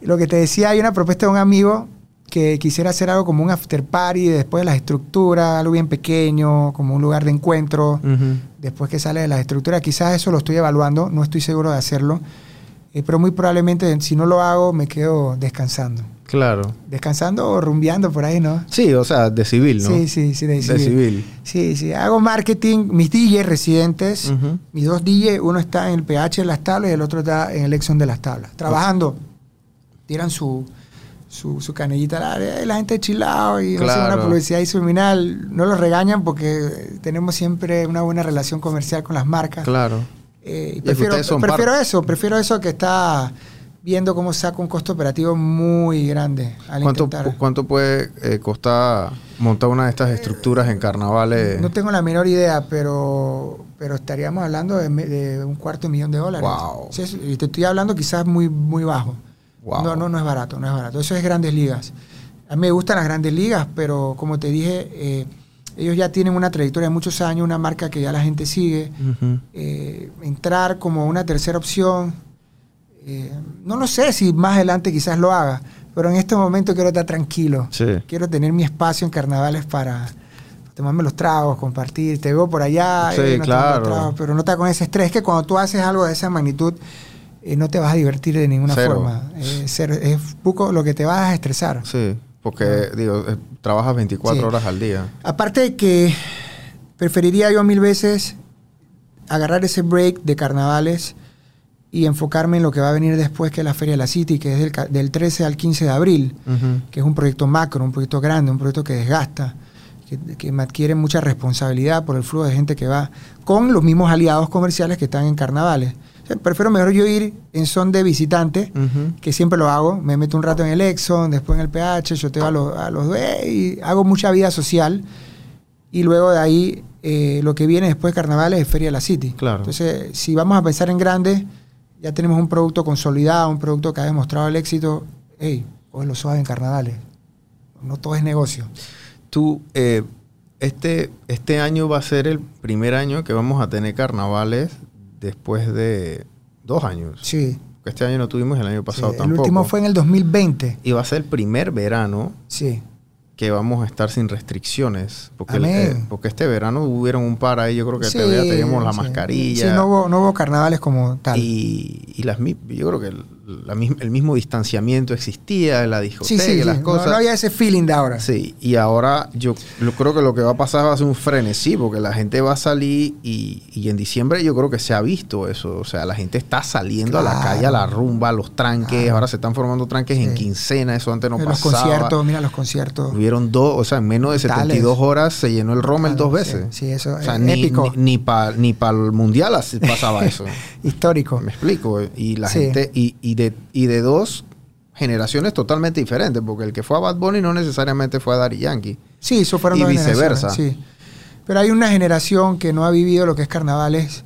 Lo que te decía, hay una propuesta de un amigo que quisiera hacer algo como un after party después de las estructuras, algo bien pequeño, como un lugar de encuentro después que sale de la estructura. Quizás eso lo estoy evaluando, no estoy seguro de hacerlo, eh, pero muy probablemente si no lo hago me quedo descansando. Claro. Descansando o rumbeando por ahí, ¿no? Sí, o sea, de civil, ¿no? Sí, sí, sí, de De civil. civil. Sí, sí, hago marketing, mis DJs residentes, Ujú. mis dos DJs, uno está en el PH de las tablas y el otro está en el Exxon de las tablas, trabajando. Tiran su, su, su canellita y la gente chilado y Claro. una publicidad ahí subliminal. No los regañan porque tenemos siempre una buena relación comercial con las marcas. Claro. Eh, y Y prefiero prefiero eso, prefiero eso que está viendo cómo saca un costo operativo muy grande al ¿Cuánto, intentar. ¿Cuánto puede eh, costar montar una de estas estructuras en carnavales? No tengo la menor idea, pero, pero estaríamos hablando de, de un cuarto de millón de dólares. Wow. Sí, y te estoy hablando quizás muy, muy bajo. Wow. No, no, no es barato, no es barato. Eso es grandes ligas. A mí me gustan las grandes ligas, pero como te dije, eh, ellos ya tienen una trayectoria de muchos años, una marca que ya la gente sigue. Eh, entrar como una tercera opción, eh, no lo sé si más adelante quizás lo haga, pero en este momento quiero estar tranquilo. Sí. Quiero tener mi espacio en carnavales para tomarme los tragos, compartir. Te veo por allá, Sí, no claro. tragos, pero no está con ese estrés. que cuando tú haces algo de esa magnitud, eh, no te vas a divertir de ninguna Cero. forma. Eh, ser- es poco lo que te vas a estresar. Sí, porque, digo, eh, trabajas 24 Sí. horas al día. Aparte de que preferiría yo mil veces agarrar ese break de carnavales y enfocarme en lo que va a venir después, que es la Feria de la City, que es del, del 13 al 15 de abril, que es un proyecto macro, un proyecto grande, un proyecto que desgasta, que, que me adquiere mucha responsabilidad por el flujo de gente que va, con los mismos aliados comerciales que están en carnavales. O sea, prefiero mejor yo ir en son de visitante, que siempre lo hago. Me meto un rato en el Exxon, después en el PH, yo te a los, a los y hago mucha vida social. Y luego de ahí, eh, lo que viene después de carnavales es Feria de la City. Claro. Entonces, si vamos a pensar en grande, ya tenemos un producto consolidado, un producto que ha demostrado el éxito. Hey, hoy lo suave en carnavales. No todo es negocio. Tú, eh, este, este año va a ser el primer año que vamos a tener carnavales después de dos años. Sí. Este año no tuvimos el año sí. pasado El tampoco. último fue en el 2020. Y va a ser el primer verano Sí. que vamos a estar sin restricciones. Porque, el- Amén. eh, porque este verano hubieron un par ahí, yo creo que Sí, todavía teníamos la sí. mascarilla. Sí, no hubo, no hubo carnavales como tal. Y, y las, yo creo que el, la el mismo distanciamiento existía, la sí, discoteca sí, sí. las No- cosas. No, había ese feeling de ahora. Sí, y ahora yo lo- creo que lo que va a pasar va a ser un frenesí, porque la gente va a salir y, y en diciembre yo creo que se ha visto eso. O sea, la gente está saliendo a la calle, a la rumba, a los tranques. Claro. ahora se están formando tranques en Sí. quincena, eso antes no En los pasaba. conciertos, mira los conciertos. Hubieron dos, o sea, en menos de Brutales. 72 horas se llenó el Rommel dos veces. sí, sí, eso O sea, es ni, épico. ni, para ni pa el mundial así pasaba eso. Histórico. Me explico. Y la Sí. gente, y, y de, y de dos generaciones totalmente diferentes, porque el que fue a Bad Bunny no necesariamente fue a Daddy Yankee. Sí, eso fueron Y viceversa. Sí. Pero hay una generación que no ha vivido lo que es carnavales.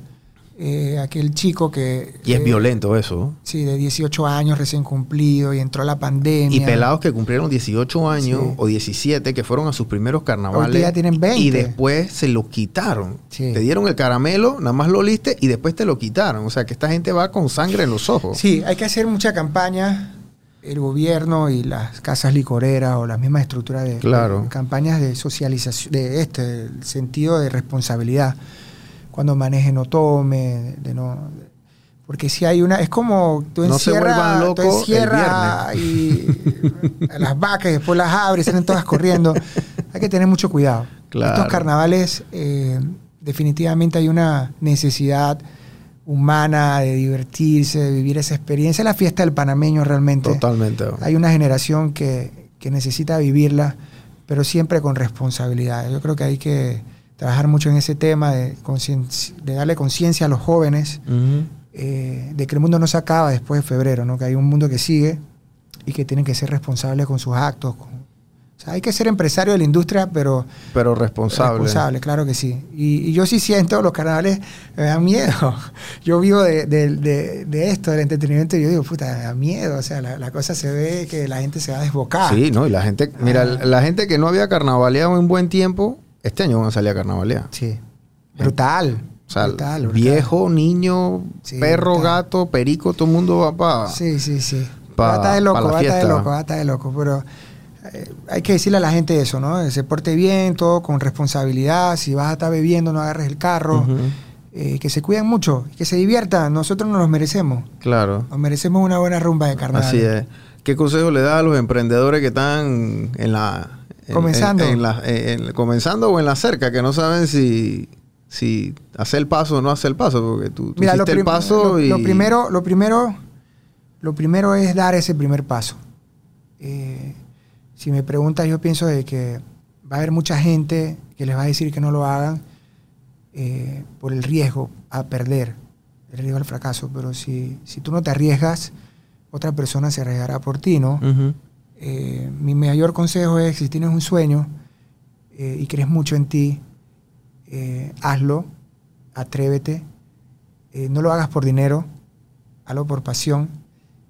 Eh, aquel chico que... Y es eh, violento eso. Sí, de 18 años recién cumplido y entró la pandemia. Y pelados que cumplieron 18 años Sí. o 17, que fueron a sus primeros carnavales. Ahorita ya tienen 20. Y después se lo quitaron. Sí. Te dieron el caramelo, nada más lo oliste y después te lo quitaron. O sea que esta gente va con sangre en los ojos. Sí, hay que hacer mucha campaña, el gobierno y las casas licoreras o las mismas estructuras de, Claro. de campañas de socialización, de este, el sentido de responsabilidad. Cuando maneje no tome, de no... Porque si hay una... Es como tú No encierras encierras y a las vacas y después las abres, salen todas corriendo. Hay que tener mucho cuidado. Claro. Estos carnavales eh, definitivamente hay una necesidad humana de divertirse, de vivir esa experiencia. Es la fiesta del panameño realmente. Totalmente. Hay una generación que, que necesita vivirla, pero siempre con responsabilidad. Yo creo que hay que trabajar mucho en ese tema de, darle conciencia a los jóvenes eh, de que el mundo no se acaba después de febrero, ¿no? que hay un mundo que sigue y que tienen que ser responsables con sus actos. con- o sea, hay que ser empresario de la industria, pero Pero responsable. Responsable, claro que sí. Y, y yo sí siento los carnavales, me da miedo. Yo vivo de, de- de- de esto, del entretenimiento, y yo digo, puta, me da miedo. O sea, la, la cosa se ve que la gente se va a desbocar. Sí, ¿no? Y la gente, mira, Ah. la gente que no había carnavaleado en buen tiempo, este año van a salir a carnavalear. Sí. Brutal. O sea, brutal, brutal. viejo, niño, Sí, perro, brutal. gato, perico, todo el mundo va para... Sí, sí, sí. pa- va a estar de loco, pa la va a estar de fiesta. loco, va a estar de loco. Pero eh, hay que decirle a la gente eso, ¿no? Que se porte bien, todo con responsabilidad. Si vas a estar bebiendo, no agarres el carro. Eh, que se cuiden mucho, que se diviertan. Nosotros nos los merecemos. Claro. Nos merecemos una buena rumba de carnaval. Así es. ¿Qué consejo le da a los emprendedores que están en la... en- Comenzando. en- en la- en- en- comenzando o en la cerca, que no saben si, si hacer el paso o no hacer el paso, porque tú, tú Mira, hiciste el paso lo- y... lo primero, lo primero, lo primero es dar ese primer paso. Eh, si me preguntas, yo pienso de que va a haber mucha gente que les va a decir que no lo hagan eh, por el riesgo a perder, el riesgo al fracaso. Pero si, si tú no te arriesgas, otra persona se arriesgará por ti, ¿no? Ujú. Eh, mi mayor consejo es, si tienes un sueño eh, y crees mucho en ti, eh, hazlo, atrévete, no lo hagas por dinero, hazlo por pasión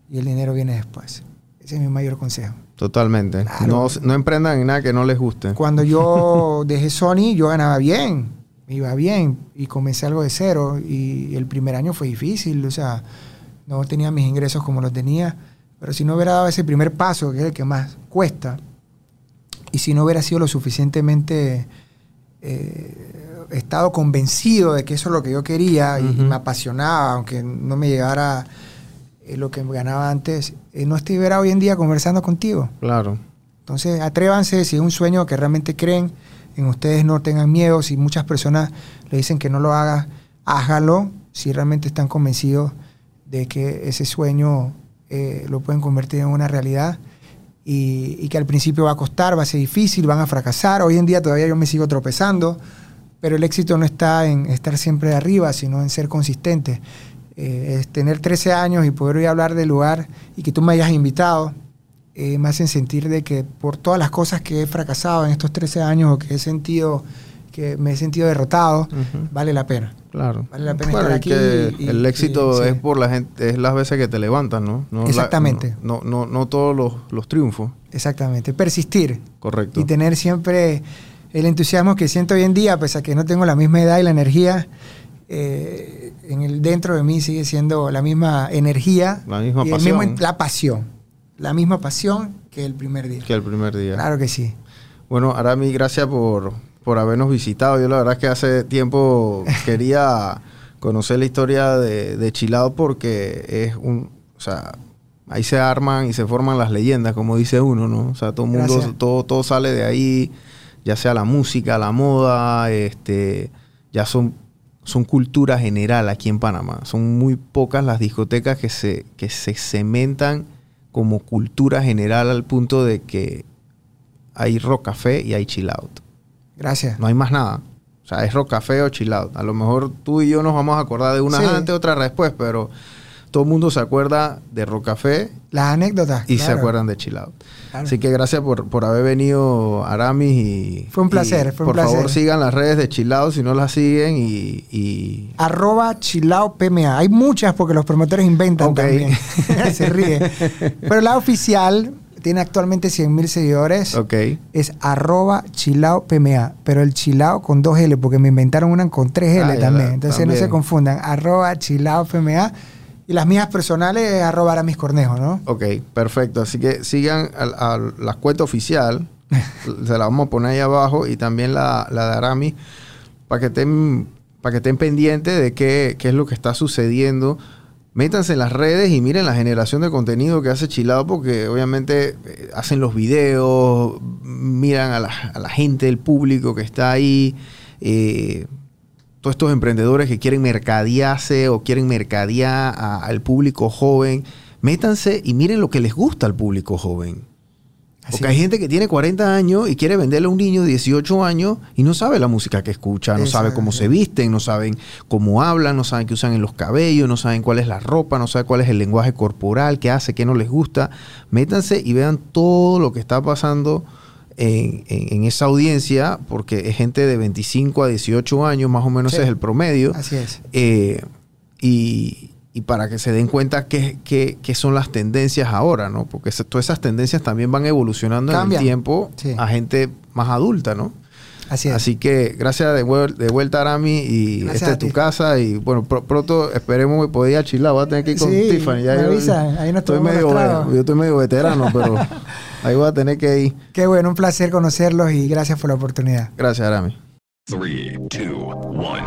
y el dinero viene después. Ese es mi mayor consejo. Totalmente. Claro. No, no emprendan en nada que no les guste. Cuando yo dejé Sony, yo ganaba bien, me iba bien y comencé algo de cero y el primer año fue difícil, o sea, no tenía mis ingresos como los tenía, pero si no hubiera dado ese primer paso, que es el que más cuesta, y si no hubiera sido lo suficientemente eh, estado convencido de que eso es lo que yo quería y, me apasionaba, aunque no me llegara eh, lo que me ganaba antes, eh, no estuviera hoy en día conversando contigo. Claro. Entonces, atrévanse, si es un sueño que realmente creen en ustedes, no tengan miedo. Si muchas personas le dicen que no lo haga, hágalo. Si realmente están convencidos de que ese sueño eh, lo pueden convertir en una realidad y, que al principio va a costar, va a ser difícil, van a fracasar. Hoy en día todavía yo me sigo tropezando, pero el éxito no está en estar siempre arriba, sino en ser consistente. Eh, es tener 13 años y poder hoy hablar del lugar y que tú me hayas invitado, eh, me hacen sentir de que por todas las cosas que he fracasado en estos 13 años o que he sentido que me he sentido derrotado, vale la pena. Claro. Vale la pena estar aquí que y- el y- éxito sí. es por la gente, es las veces que te levantas, ¿no? No la- Exactamente. no, no, no, no todos los, los triunfos. Exactamente. Persistir Correcto. y tener siempre el entusiasmo que siento hoy en día, pese a que no tengo la misma edad y la energía, eh, en el, dentro de mí sigue siendo la misma energía La misma y pasión. mismo- la pasión. La misma pasión que el primer día. Que el primer día. Claro que sí. Bueno, Arami, gracias por, por habernos visitado. Yo la verdad es que hace tiempo quería conocer la historia de, de Chilao porque es un, o sea, ahí se arman y se forman las leyendas, como dice uno, ¿no? O sea, todo mundo, todo, todo sale de ahí, ya sea la música, la moda, este, ya son, son cultura general aquí en Panamá. Son muy pocas las discotecas que se, que se cementan como cultura general al punto de que hay rock café y hay chill out. Gracias. No hay más nada. O sea, es rock café o chill out. A lo mejor tú y yo nos vamos a acordar de una Sí. antes, otra después, pero todo el mundo se acuerda de rock café Las anécdotas. y se acuerdan de chill out. Claro. Así que gracias por, por haber venido, Aramis. Y, Fue un placer, y fue un por favor, sigan las redes de chill out si no las siguen y... y- Arroba Chilao PMA. Hay muchas porque los promotores inventan también. Se ríe. Pero la oficial tiene actualmente 100 mil seguidores. ok. Es arroba chilao PMA. Pero el chilao con dos L porque me inventaron una con tres L Ah, también. Entonces no se confundan. Arroba chilao PMA. Y las mías personales es arroba Aramis Cornejo, ¿no? Ok, perfecto. Así que sigan a, a la cuenta oficial. se la vamos a poner ahí abajo. Y también la, la de Arami. Para que estén, para que estén pendientes de qué, qué es lo que está sucediendo. Métanse en las redes y miren la generación de contenido que hace Chilado. Porque obviamente eh, hacen los videos. Miran a la, gente, el público que está ahí. eh, todos estos emprendedores que quieren mercadearse o quieren mercadear al público joven, métanse y miren lo que les gusta al público joven. Así Porque hay es. gente que tiene 40 años y quiere venderle a un niño de 18 años y no sabe la música que escucha, no sabe cómo se visten, no saben cómo hablan, no saben qué usan en los cabellos, no saben cuál es la ropa, no saben cuál es el lenguaje corporal, qué hace, qué no les gusta. Métanse y vean todo lo que está pasando en, en- en esa audiencia, porque es gente de 25 a 18 años, más o menos Sí. ese es el promedio. Así es. Eh, y, y para que se den cuenta qué, qué- qué son las tendencias ahora, ¿no? Porque todas esas tendencias también van evolucionando en Cambian. el tiempo Sí. a gente más adulta, ¿no? Así es. Así que gracias de, vuel- de vuelta, Arami, y Gracias esta a es tu casa. Y bueno, pr- pronto esperemos poder ir a Chila. Voy a tener que ir con Sí, Tiffany. Ya me yo, avisan, ahí nos estoy medio, yo estoy medio veterano, pero ahí voy a tener que ir. Qué bueno, un placer conocerlos y gracias por la oportunidad. Gracias, Arami. Three, two, one.